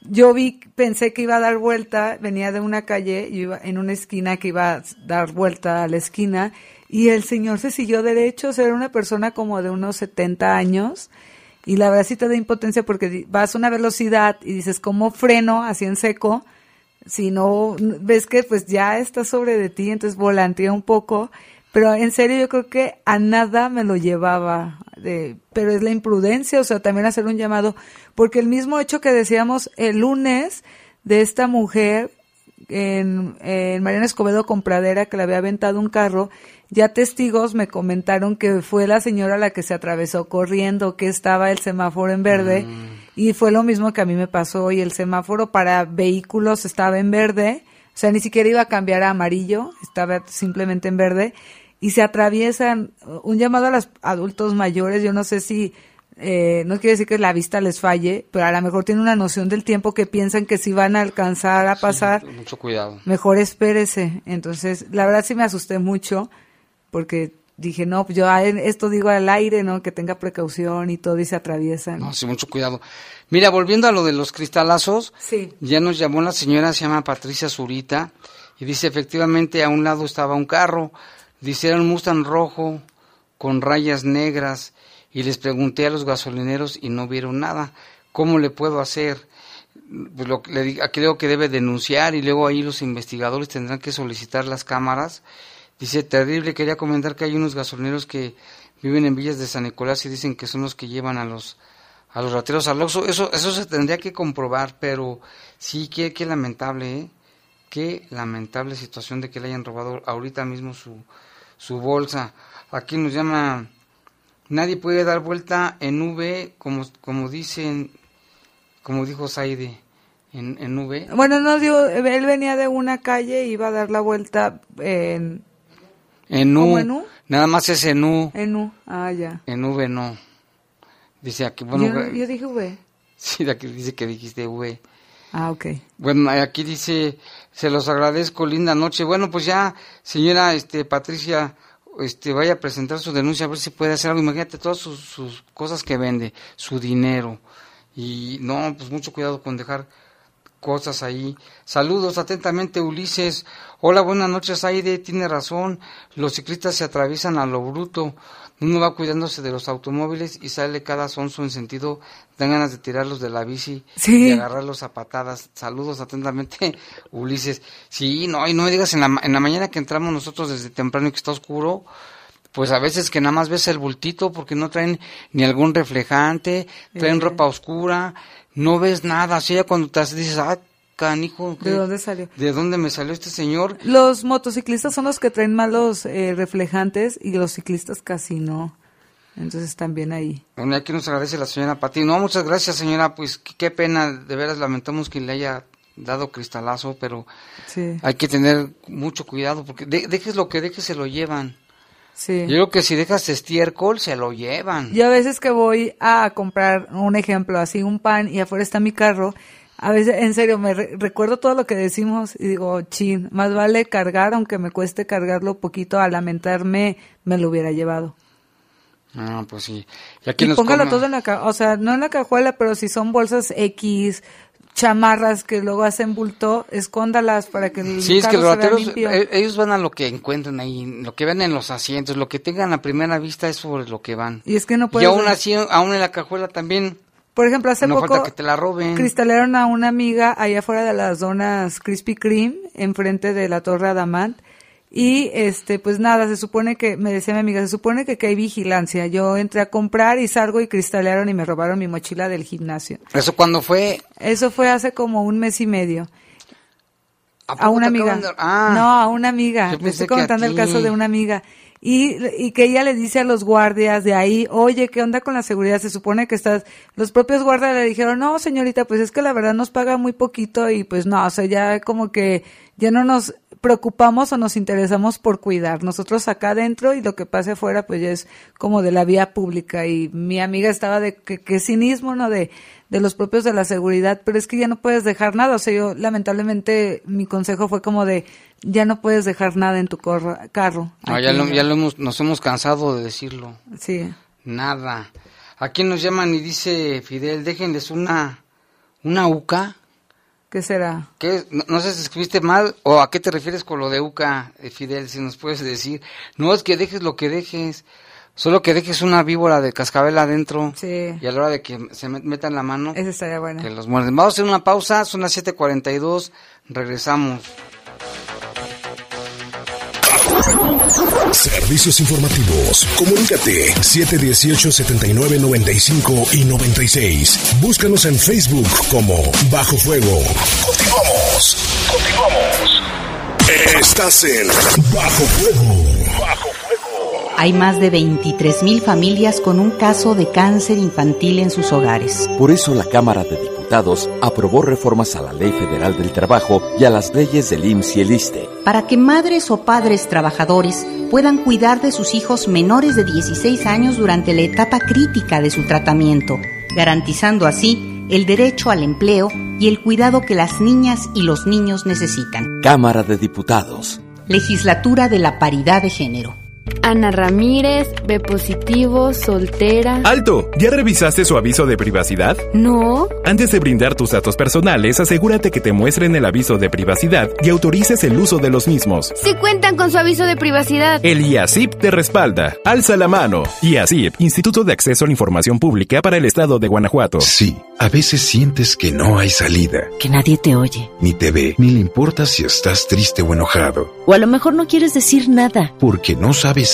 yo vi, pensé que iba a dar vuelta, venía de una calle, iba en una esquina que iba a dar vuelta a la esquina, y el señor se siguió derecho, o sea, era una persona como de unos 70 años, y la verdad sí te da impotencia porque vas a una velocidad y dices, ¿cómo freno así en seco? Si no, ves que pues ya está sobre de ti, entonces volantea un poco. Pero en serio yo creo que a nada me lo llevaba. De, pero es la imprudencia, o sea, también hacer un llamado. Porque el mismo hecho que decíamos el lunes de esta mujer en, en Mariana Escobedo Compradera que le había aventado un carro ya testigos me comentaron que fue la señora la que se atravesó corriendo, que estaba el semáforo en verde mm. y fue lo mismo que a mí me pasó y el semáforo para vehículos estaba en verde, o sea, ni siquiera iba a cambiar a amarillo, estaba simplemente en verde y se atraviesan un llamado a los adultos mayores, yo no sé si eh, no quiere decir que la vista les falle, pero a lo mejor tienen una noción del tiempo que piensan que si van a alcanzar a pasar, mucho cuidado. Mejor espérese. Entonces, la verdad sí me asusté mucho porque dije, no, pues yo esto digo al aire, ¿no? Que tenga precaución y todo y se atraviesan. No, sí, mucho cuidado. Mira, volviendo a lo de los cristalazos, sí. ya nos llamó la señora, se llama Patricia Zurita, y dice, efectivamente, a un lado estaba un carro, dice, era un Mustang rojo con rayas negras, y les pregunté a los gasolineros y no vieron nada. ¿Cómo le puedo hacer? Pues lo, le creo que debe denunciar y luego ahí los investigadores tendrán que solicitar las cámaras Dice, terrible, quería comentar que hay unos gasolineros que viven en villas de San Nicolás y dicen que son los que llevan a los a los rateros al Oxxo. Eso, eso se tendría que comprobar, pero sí, qué, qué lamentable, ¿eh? Qué lamentable situación de que le hayan robado ahorita mismo su, su bolsa. Aquí nos llama, nadie puede dar vuelta en V, como, como dicen, como dijo Saide. En, en V. Bueno, no, dio, él venía de una calle y iba a dar la vuelta en, en U. Nada más es en U. En U, ah, ya. En V no. Dice aquí, bueno. Yo, dije V. Sí, aquí dice que dijiste V. Ah, ok. Bueno, aquí dice, se los agradezco, linda noche. Bueno, pues ya, señora este, Patricia, este, vaya a presentar su denuncia, a ver si puede hacer algo. Imagínate todas sus, sus cosas que vende, su dinero. Y no, pues mucho cuidado con dejar cosas ahí. Saludos atentamente, Ulises. Hola, buenas noches, Aide. Tiene razón. Los ciclistas se atraviesan a lo bruto. Uno va cuidándose de los automóviles y sale cada sonso en sentido. Dan ganas de tirarlos de la bici y agarrarlos a patadas. Saludos atentamente, Ulises. Sí, no, y no me digas en la, en la mañana que entramos nosotros desde temprano y que está oscuro pues a veces que nada más ves el bultito porque no traen ni algún reflejante, traen ropa oscura, no ves nada, así ya cuando te dices, ah, canijo. ¿De dónde salió? ¿De dónde me salió este señor? Los motociclistas son los que traen malos eh, reflejantes y los ciclistas casi no. Entonces también ahí. Bueno, aquí nos agradece la señora Pati. No, muchas gracias señora, pues qué, pena, de veras lamentamos que le haya dado cristalazo, pero hay que tener mucho cuidado porque dejes lo que dejes se lo llevan. Sí. Yo creo que si dejas estiércol, se lo llevan. Yo a veces que voy a comprar un ejemplo, así un pan y afuera está mi carro, a veces, en serio, me recuerdo todo lo que decimos y digo, chin, más vale cargar, aunque me cueste cargarlo poquito, a lamentarme, me lo hubiera llevado. Ah, pues sí. Y, aquí póngalo todo en la o sea, no en la cajuela, pero si son bolsas X, chamarras que luego hacen bulto, escóndalas para que el Sí, es que los rateros, eh, ellos van a lo que encuentran ahí, lo que ven en los asientos, lo que tengan a primera vista es sobre lo que van. Y es que no Y puedes... aún así, aún en la cajuela también, Por ejemplo, hace no poco falta que te la roben. cristalearon a una amiga allá afuera de las zonas Krispy Kreme, enfrente de la Torre Adamant. Y este, pues nada, se supone que, me decía mi amiga, se supone que, que hay vigilancia. Yo entré a comprar y salgo y cristalearon y me robaron mi mochila del gimnasio. ¿Eso cuando fue? Eso fue hace como un mes y medio. ¿A, una te amiga. de- Ah, No, a una amiga. Pensé estoy contando el caso de una amiga. Y, y que ella le dice a los guardias de ahí, oye, ¿qué onda con la seguridad? Se supone que estás... Los propios guardias le dijeron, no, señorita, pues es que la verdad nos paga muy poquito y pues no, o sea, ya como que ya no nos preocupamos o nos interesamos por cuidar. Nosotros acá adentro y lo que pase afuera pues ya es como de la vía pública y mi amiga estaba de que, que cinismo, ¿no? De, de los propios de la seguridad, pero es que ya no puedes dejar nada. O sea, yo lamentablemente mi consejo fue como de ya no puedes dejar nada en tu corro- carro. No, ya lo, ya lo hemos, nos hemos cansado de decirlo. Sí. Nada. Aquí nos llaman y dice Fidel, déjenles una, una UCA. ¿Qué será? ¿Qué? No, no sé si escribiste mal o a qué te refieres con lo de UCA, eh, Fidel, si nos puedes decir. No es que dejes lo que dejes, solo que dejes una víbora de cascabel adentro Sí. y a la hora de que se met- metan la mano, Esa estaría buena. que los muerden. Vamos a hacer una pausa, son las 7.42, regresamos. Servicios informativos. Comunícate 718-7995 y 96. Búscanos en Facebook como Bajo Fuego. Continuamos. Continuamos. Estás en Bajo Fuego. Bajo Hay más de 23.000 familias con un caso de cáncer infantil en sus hogares. Por eso la Cámara de Diputados aprobó reformas a la Ley Federal del Trabajo y a las leyes del IMSS y el ISTE. Para que madres o padres trabajadores puedan cuidar de sus hijos menores de 16 años durante la etapa crítica de su tratamiento, garantizando así el derecho al empleo y el cuidado que las niñas y los niños necesitan. Cámara de Diputados. Legislatura de la Paridad de Género. Ana Ramírez, B positivo, soltera. ¡Alto! ¿Ya revisaste su aviso de privacidad? No. Antes de brindar tus datos personales, asegúrate que te muestren el aviso de privacidad y autorices el uso de los mismos. Si cuentan con su aviso de privacidad. El IACIP te respalda. Alza la mano. IACIP, Instituto de Acceso a la Información Pública para el Estado de Guanajuato. Sí, a veces sientes que no hay salida. Que nadie te oye. Ni te ve, ni le importa si estás triste o enojado. O a lo mejor no quieres decir nada. Porque no sabes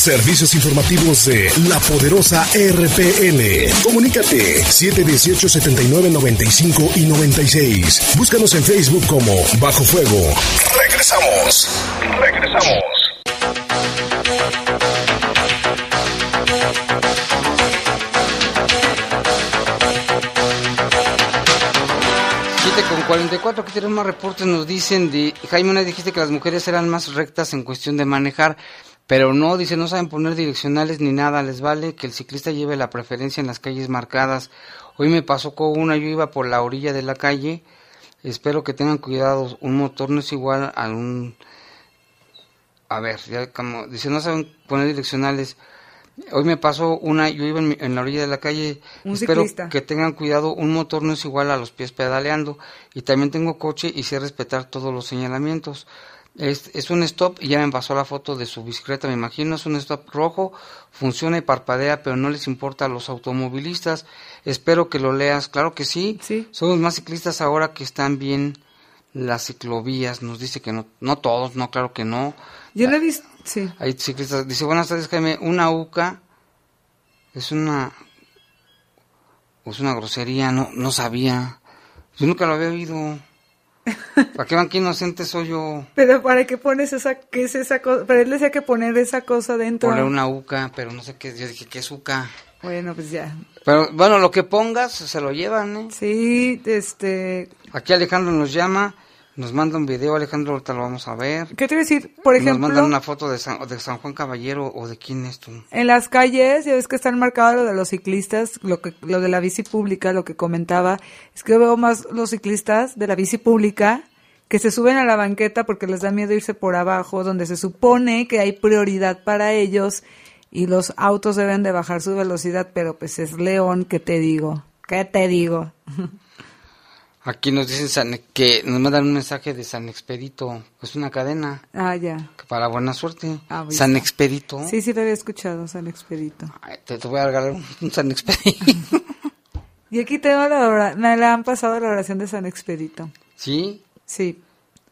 Servicios informativos de la poderosa RPN. Comunícate 718-7995 y 96. Búscanos en Facebook como Bajo Fuego. Regresamos. Regresamos. Con 44, aquí tenemos más reportes, nos dicen de, Jaime, una dijiste que las mujeres eran más rectas en cuestión de manejar, pero no, dice, no saben poner direccionales ni nada, les vale que el ciclista lleve la preferencia en las calles marcadas. Hoy me pasó con una, yo iba por la orilla de la calle, espero que tengan cuidado, un motor no es igual a un... A ver, ya como, dice, no saben poner direccionales. Hoy me pasó una, yo iba en, la orilla de la calle, Un espero ciclista. que tengan cuidado, un motor no es igual a los pies pedaleando y también tengo coche y sé respetar todos los señalamientos. Es, es un stop y ya me pasó la foto de su bicicleta, me imagino, es un stop rojo, funciona y parpadea, pero no les importa a los automovilistas. Espero que lo leas, claro que sí. Somos más ciclistas ahora que están bien las ciclovías, nos dice que no, no todos, no, claro que no. Yo no he visto, sí. Hay ciclistas, dice, buenas tardes Jaime, una UCA es una, es una grosería, no, no sabía, yo nunca lo había oído. ¿Para qué van que inocente soy yo? Pero ¿para qué pones esa, qué es esa cosa? Pero él decía que poner esa cosa dentro. Poner una UCA, pero no sé qué, yo dije, ¿qué es UCA? Bueno, pues ya. Pero bueno, lo que pongas se lo llevan, ¿eh? Sí, este, Aquí Alejandro nos llama, Nos manda un video, Alejandro, ahorita lo vamos a ver. ¿Qué te voy a decir? Por ejemplo... Nos mandan una foto de San, de San Juan Caballero o de quién es tú. En las calles, ya ves que están marcados lo de los ciclistas, lo que lo de la bici pública, lo que comentaba, es que veo más los ciclistas de la bici pública que se suben a la banqueta porque les da miedo irse por abajo, donde se supone que hay prioridad para ellos y los autos deben de bajar su velocidad, pero pues es León, ¿qué te digo? ¿Qué te digo? Aquí nos dicen que nos mandan un mensaje de San Expedito, es una cadena. Ah, ya. Para buena suerte. Ah, San Expedito. Sí, sí lo había escuchado, San Expedito. te, voy a regalar un, San Expedito. y aquí tengo la me la han pasado la oración de San Expedito. ¿Sí? Sí.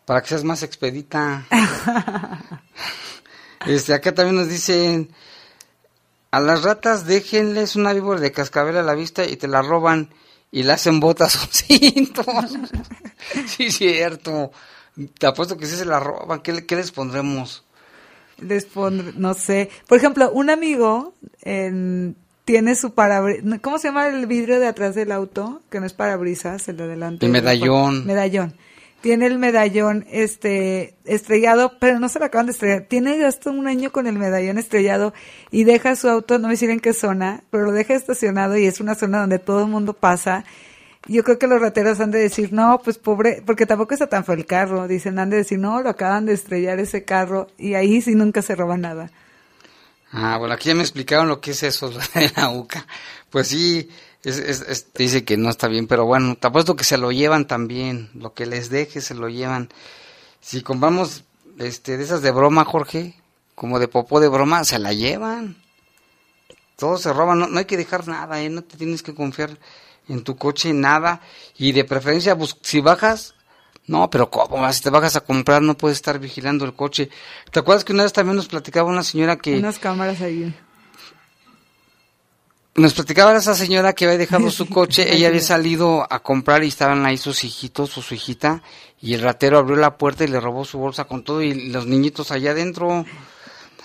Para que seas más expedita. este, acá también nos dicen, a las ratas déjenles una víbora de cascabel a la vista y te la roban y le hacen botas o cintos. sí, cierto. Te apuesto que si se la roban. ¿Qué, les pondremos? Les pondré, no sé. Por ejemplo, un amigo tiene su parabrisas. ¿Cómo se llama el vidrio de atrás del auto? Que no es parabrisas, el de adelante. El medallón. Medallón tiene el medallón este estrellado, pero no se lo acaban de estrellar. Tiene hasta un año con el medallón estrellado y deja su auto, no me decir en qué zona, pero lo deja estacionado y es una zona donde todo el mundo pasa. Yo creo que los rateros han de decir, no, pues pobre, porque tampoco está tan feo el carro. Dicen, han de decir, no, lo acaban de estrellar ese carro y ahí sí nunca se roba nada. Ah, bueno, aquí ya me explicaron lo que es eso de la UCA. Pues sí, es, dice que no está bien, pero bueno, te apuesto que se lo llevan también. Lo que les deje se lo llevan. Si compramos este, de esas de broma, Jorge, como de popó de broma, se la llevan. Todo se roban, no, hay que dejar nada, ¿eh? no te tienes que confiar en tu coche, nada. Y de preferencia, si bajas, no, pero ¿cómo? Si te bajas a comprar, no puedes estar vigilando el coche. ¿Te acuerdas que una vez también nos platicaba una señora que... Unas cámaras ahí. Nos platicaba esa señora que había dejado su coche, ella había salido a comprar y estaban ahí sus hijitos o su hijita, y el ratero abrió la puerta y le robó su bolsa con todo y los niñitos allá adentro.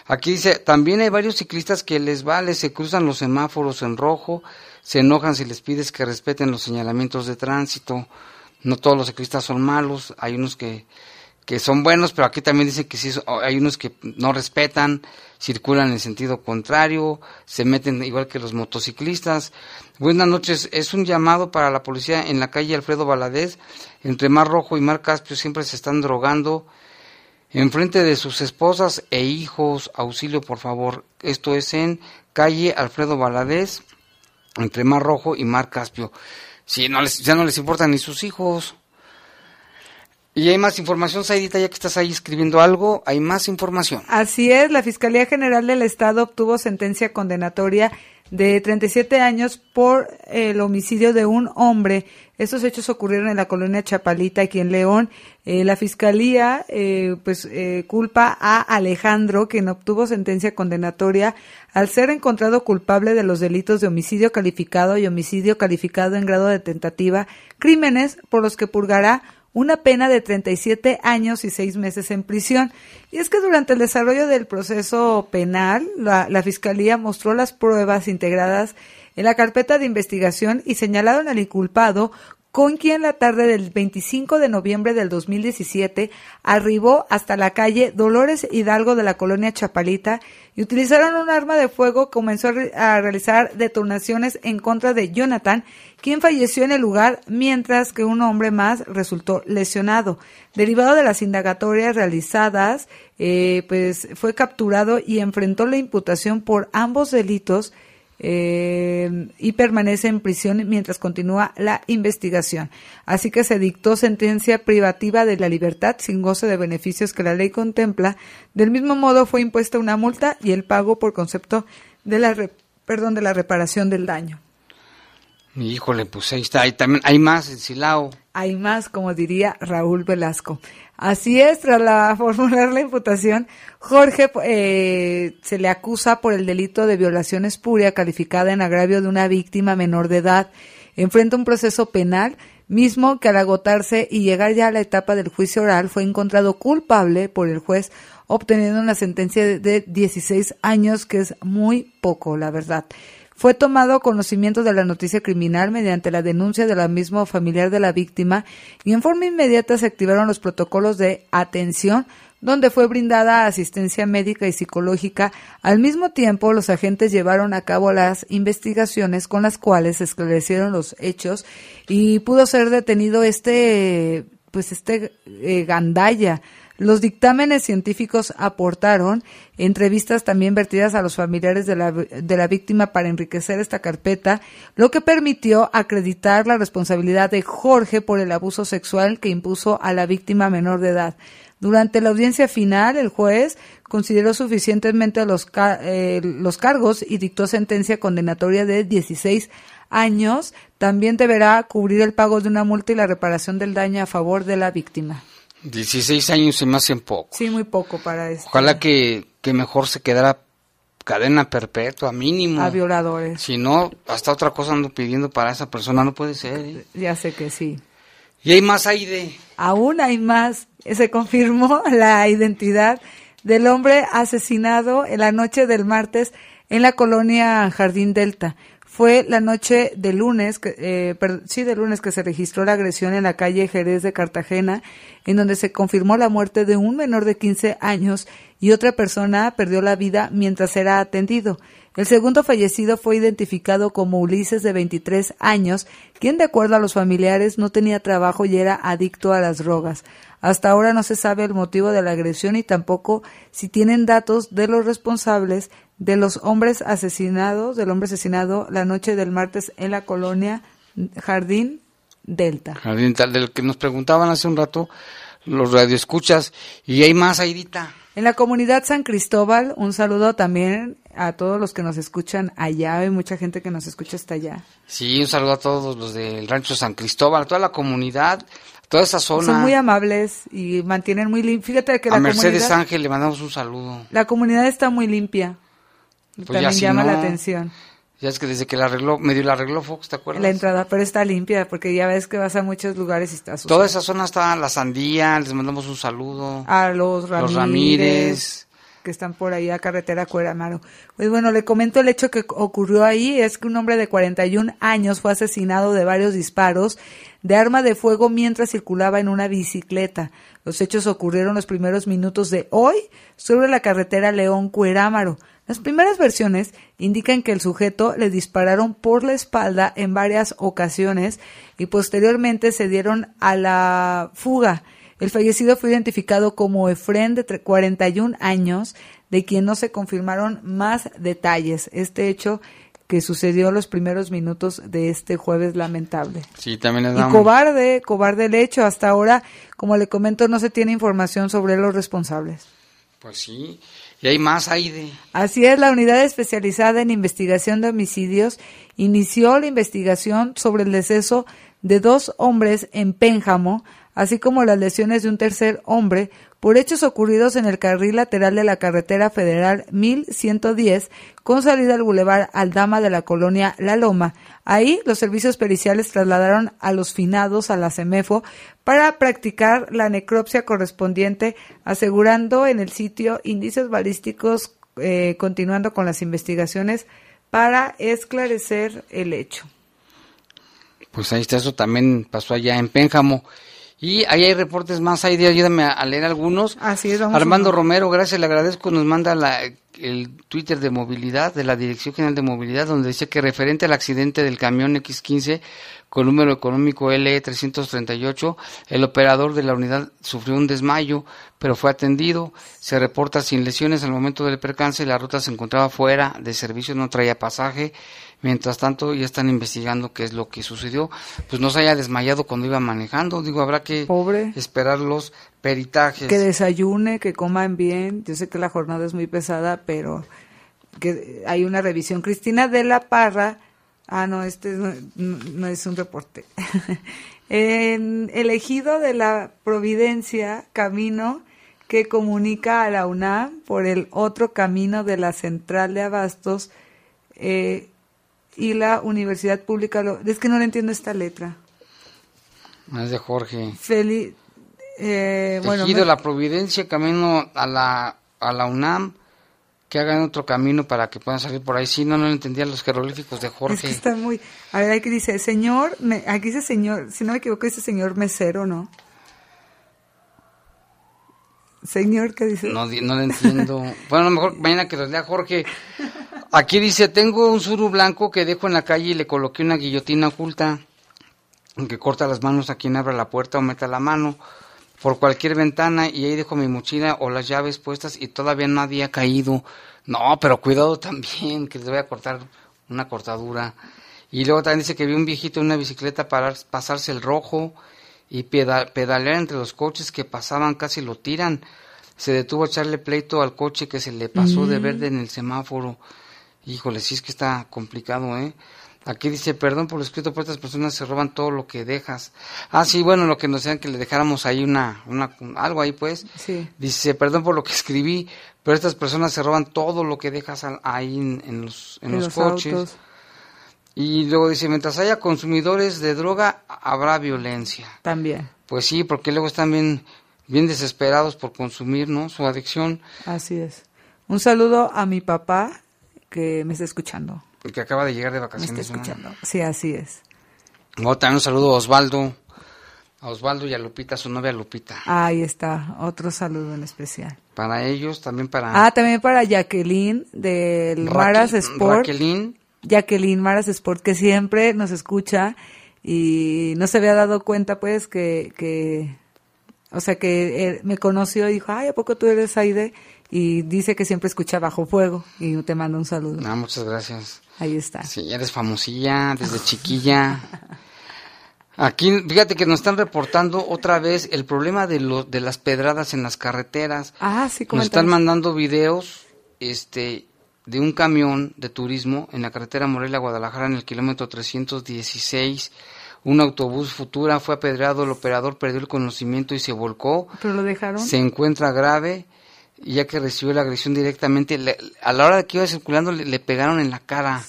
Aquí dice, también hay varios ciclistas que les vale, se cruzan los semáforos en rojo, se enojan si les pides que respeten los señalamientos de tránsito. No todos los ciclistas son malos, hay unos que, que son buenos, pero aquí también dice que sí, hay unos que no respetan, circulan en sentido contrario, se meten igual que los motociclistas. Buenas noches, es un llamado para la policía en la calle Alfredo Valadez, entre Mar Rojo y Mar Caspio siempre se están drogando enfrente de sus esposas e hijos, auxilio por favor. Esto es en calle Alfredo Valadez, entre Mar Rojo y Mar Caspio. Si no les, ya no les importan ni sus hijos. Y hay más información, Saidita, ya que estás ahí escribiendo algo, hay más información. Así es, la Fiscalía General del Estado obtuvo sentencia condenatoria de 37 años por el homicidio de un hombre. Estos hechos ocurrieron en la colonia Chapalita, aquí en León. Eh, la fiscalía, eh, pues, eh, culpa a Alejandro, quien obtuvo sentencia condenatoria al ser encontrado culpable de los delitos de homicidio calificado y homicidio calificado en grado de tentativa, crímenes por los que purgará una pena de 37 años y seis meses en prisión. Y es que durante el desarrollo del proceso penal, la, la, Fiscalía mostró las pruebas integradas en la carpeta de investigación y señalaron al inculpado con quien la tarde del 25 de noviembre del 2017 arribó hasta la calle Dolores Hidalgo de la colonia Chapalita y utilizaron un arma de fuego, comenzó a, realizar detonaciones en contra de Jonathan, quien falleció en el lugar, mientras que un hombre más resultó lesionado. Derivado de las indagatorias realizadas, eh, pues fue capturado y enfrentó la imputación por ambos delitos eh, y permanece en prisión mientras continúa la investigación. Así que se dictó sentencia privativa de la libertad sin goce de beneficios que la ley contempla. Del mismo modo fue impuesta una multa y el pago por concepto de la perdón de la reparación del daño. Híjole, pues ahí está, ahí también hay más en Silao. Hay más, como diría Raúl Velasco. Así es, tras la formular la imputación, Jorge eh, se le acusa por el delito de violación espuria calificada en agravio de una víctima menor de edad. Enfrenta un proceso penal, mismo que al agotarse y llegar ya a la etapa del juicio oral fue encontrado culpable por el juez, obteniendo una sentencia de 16 años, que es muy poco, la verdad. Fue tomado conocimiento de la noticia criminal mediante la denuncia de la misma familiar de la víctima y en forma inmediata se activaron los protocolos de atención donde fue brindada asistencia médica y psicológica. Al mismo tiempo, los agentes llevaron a cabo las investigaciones con las cuales se esclarecieron los hechos y pudo ser detenido este, pues este eh, Gandaya. Los dictámenes científicos aportaron entrevistas también vertidas a los familiares de la, de la víctima para enriquecer esta carpeta, lo que permitió acreditar la responsabilidad de Jorge por el abuso sexual que impuso a la víctima menor de edad. Durante la audiencia final, el juez consideró suficientemente los, eh, los cargos y dictó sentencia condenatoria de 16 años. También deberá cubrir el pago de una multa y la reparación del daño a favor de la víctima. 16 años se me hacen poco. Sí, muy poco para esto. Ojalá que, que mejor se quedara cadena perpetua, mínimo. A violadores. Si no, hasta otra cosa ando pidiendo para esa persona, no puede ser. ¿eh? Ya sé que sí. Y hay más ahí de... Aún hay más. Se confirmó la identidad del hombre asesinado en la noche del martes en la colonia Jardín Delta. Fue la noche de lunes, eh, sí, de lunes que se registró la agresión en la calle Jerez de Cartagena, en donde se confirmó la muerte de un menor de 15 años y otra persona perdió la vida mientras era atendido. El segundo fallecido fue identificado como Ulises de 23 años, quien de acuerdo a los familiares no tenía trabajo y era adicto a las drogas. Hasta ahora no se sabe el motivo de la agresión y tampoco si tienen datos de los responsables de los hombres asesinados, del hombre asesinado la noche del martes en la colonia Jardín Delta. Jardín Delta, del que nos preguntaban hace un rato los radioescuchas y hay más, Aidita. En la comunidad San Cristóbal, un saludo también a todos los que nos escuchan allá. Hay mucha gente que nos escucha hasta allá. Sí, un saludo a todos los del rancho San Cristóbal, a toda la comunidad, a toda esa zona. Son muy amables y mantienen muy limpio. Fíjate que a la Mercedes Ángel le mandamos un saludo. La comunidad está muy limpia. Pues también llama la atención. Ya es que desde que la arregló, medio la arregló Fox, ¿te acuerdas? La entrada, pero está limpia, porque ya ves que vas a muchos lugares y está sucia. Toda esa zona está la sandía, les mandamos un saludo. A los Ramírez. Los Ramírez que están por ahí a carretera Cueramaro. Pues bueno, le comento el hecho que ocurrió ahí, es que un hombre de 41 años fue asesinado de varios disparos de arma de fuego mientras circulaba en una bicicleta. Los hechos ocurrieron los primeros minutos de hoy sobre la carretera León Cuerámaro. Las primeras versiones indican que el sujeto le dispararon por la espalda en varias ocasiones y posteriormente se dieron a la fuga. El fallecido fue identificado como Efren de 41 años, de quien no se confirmaron más detalles. Este hecho que sucedió en los primeros minutos de este jueves lamentable. Sí, también es Y cobarde, cobarde el hecho. Hasta ahora, como le comento, no se tiene información sobre los responsables. Pues sí, y hay más. Así es, la unidad especializada en investigación de homicidios inició la investigación sobre el deceso de dos hombres en Pénjamo, así como las lesiones de un tercer hombre por hechos ocurridos en el carril lateral de la carretera federal 1110 con salida al bulevar Aldama de la colonia La Loma. Ahí los servicios periciales trasladaron a los finados a la CEMEFO para practicar la necropsia correspondiente, asegurando en el sitio indicios balísticos, eh, continuando con las investigaciones para esclarecer el hecho. Pues ahí está, eso también pasó allá en Pénjamo. Y ahí hay reportes más, ahí de ayúdame a, leer algunos. Así es, Armando Romero, gracias, le agradezco, nos manda la, el Twitter de movilidad, de la Dirección General de Movilidad, donde dice que referente al accidente del camión X15 con número económico L338, el operador de la unidad sufrió un desmayo, pero fue atendido. Se reporta sin lesiones al momento del percance, la ruta se encontraba fuera de servicio, no traía pasaje. Mientras tanto, ya están investigando qué es lo que sucedió. Pues no se haya desmayado cuando iba manejando. Digo, habrá que esperar los peritajes. Que desayune, que coman bien. Yo sé que la jornada es muy pesada, pero que hay una revisión. Cristina de la Parra Ah, no, este no, es un reporte. en el ejido de la Providencia, camino que comunica a la UNAM por el otro camino de la Central de Abastos eh, y la Universidad Pública. es que no le entiendo esta letra. Es de Jorge. Feli, eh, de la Providencia, camino a la, a la UNAM que hagan otro camino para que puedan salir por ahí. Sí, no, no entendía los jeroglíficos de Jorge. Es que está muy... A ver, aquí dice, señor, me, aquí dice señor, si no me equivoco, dice señor mesero, ¿no? Señor, ¿qué dice? No, no lo entiendo. bueno, a lo mejor mañana que los lea Jorge. Aquí dice, tengo un suru blanco que dejo en la calle y le coloqué una guillotina oculta que corta las manos a quien abra la puerta o meta la mano por cualquier ventana y ahí dejo mi mochila o las llaves puestas y todavía nadie ha caído. No, pero cuidado también, que les voy a cortar una cortadura. Y luego también dice que vi un viejito en una bicicleta para pasarse el rojo y pedalear entre los coches que pasaban, casi lo tiran. Se detuvo a echarle pleito al coche que se le pasó de verde en el semáforo. Híjole, sí es que está complicado, ¿eh? Aquí dice, perdón por lo escrito, por estas personas se roban todo lo que dejas. Ah, sí, bueno, lo que nos decían que le dejáramos ahí una, una, algo ahí pues. Sí. Dice, perdón por lo que escribí, pero estas personas se roban todo lo que dejas ahí en, los, en, los, coches. Y luego dice, mientras haya consumidores de droga, habrá violencia. También. Pues sí, porque luego están bien, bien desesperados por consumir, ¿no? Su adicción. Así es. Un saludo a mi papá que me está escuchando. El que acaba de llegar de vacaciones. Me está escuchando. Sí, así es. también un saludo a Osvaldo. A Osvaldo y a Lupita, su novia Lupita. Ahí está, otro saludo en especial. Para ellos, también para... Ah, también para Jacqueline del Maras Sport. Jacqueline. Jacqueline Maras Sport, que siempre nos escucha y no se había dado cuenta, pues, que, que o sea, que me conoció y dijo, ay, ¿a poco tú eres Aide? Y dice que siempre escucha Bajo Fuego y te mando un saludo. Ah, muchas gracias. Ahí está. Sí, eres famosilla desde chiquilla. Aquí, fíjate que nos están reportando otra vez el problema de, lo, de las pedradas en las carreteras. Ah, sí, Nos están mandando videos este, de un camión de turismo en la carretera Morelia-Guadalajara en el kilómetro 316. Un autobús Futura fue apedreado, el operador perdió el conocimiento y se volcó. ¿Pero lo dejaron? Se encuentra grave ya que recibió la agresión directamente, a la hora de que iba circulando le, pegaron en la cara.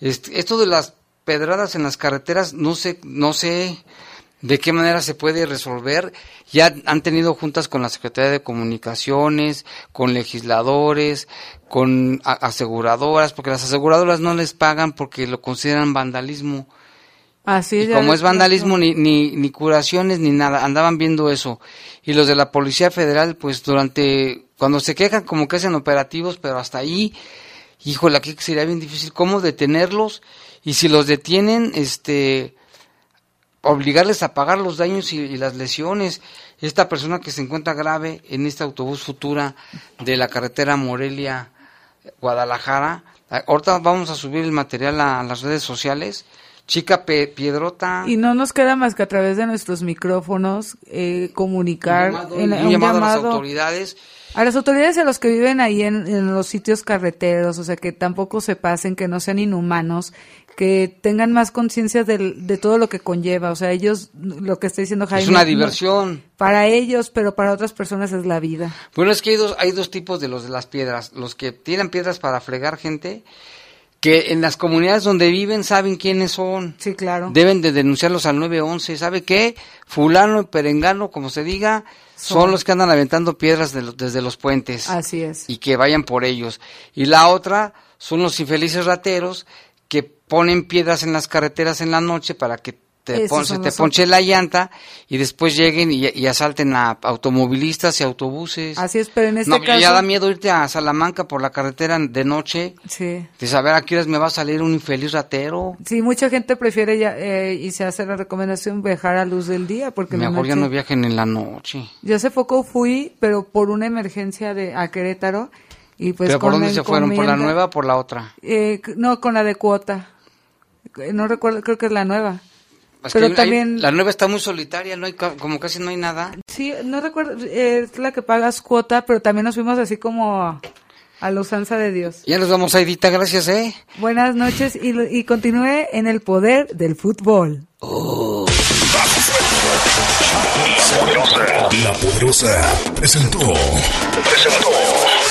Este, esto de las pedradas en las carreteras, no sé, no sé de qué manera se puede resolver. Ya han tenido juntas con la Secretaría de Comunicaciones, con legisladores, con aseguradoras, porque las aseguradoras no les pagan porque lo consideran vandalismo. Así y como es vandalismo, ni, ni, ni curaciones ni nada, andaban viendo eso. Y los de la Policía Federal, pues durante, cuando se quejan, como que hacen operativos, pero hasta ahí, híjole, aquí sería bien difícil, ¿cómo detenerlos? Y si los detienen, este, obligarles a pagar los daños y, y las lesiones. Esta persona que se encuentra grave en este autobús futura de la carretera Morelia, Guadalajara, ahorita vamos a subir el material a las redes sociales chica piedrota. Y no nos queda más que a través de nuestros micrófonos eh, comunicar. Un llamado, a las autoridades. A las autoridades y a los que viven ahí en, los sitios carreteros, o sea, que tampoco se pasen, que no sean inhumanos, que tengan más conciencia de, todo lo que conlleva. O sea, ellos, lo que está diciendo Jaime. Es una diversión. para ellos, pero para otras personas es la vida. Bueno, es que hay dos, hay dos tipos de los de las piedras. Los que tiran piedras para fregar gente que en las comunidades donde viven saben quiénes son. Sí, claro. Deben de denunciarlos al 911. ¿Sabe qué? Fulano y perengano, como se diga, son, los que andan aventando piedras desde los puentes. Así es. Y que vayan por ellos. Y la otra son los infelices rateros que ponen piedras en las carreteras en la noche para que te, se te ponche la llanta y después lleguen y, asalten a automovilistas y autobuses. Así es, pero en este caso... ya da miedo irte a Salamanca por la carretera de noche. Sí. De saber a qué horas me va a salir un infeliz ratero. Sí, mucha gente prefiere ya, eh, y se hace la recomendación viajar a luz del día porque Mejor ya no viajen en la noche. Yo hace poco fui, pero por una emergencia de a Querétaro y pues ¿Pero por dónde se fueron? ¿Por la nueva o por la otra? Eh, no, con la de cuota. No recuerdo, creo que es la nueva pero también la nueva está muy solitaria, no hay como casi no hay nada. Sí, no recuerdo, es la que pagas cuota, pero también nos fuimos así como a, la usanza de Dios. Ya nos vamos, Aidita, gracias, ¿eh? Buenas noches y, y continúe en el poder del fútbol. Oh. La poderosa presentó. Presentó.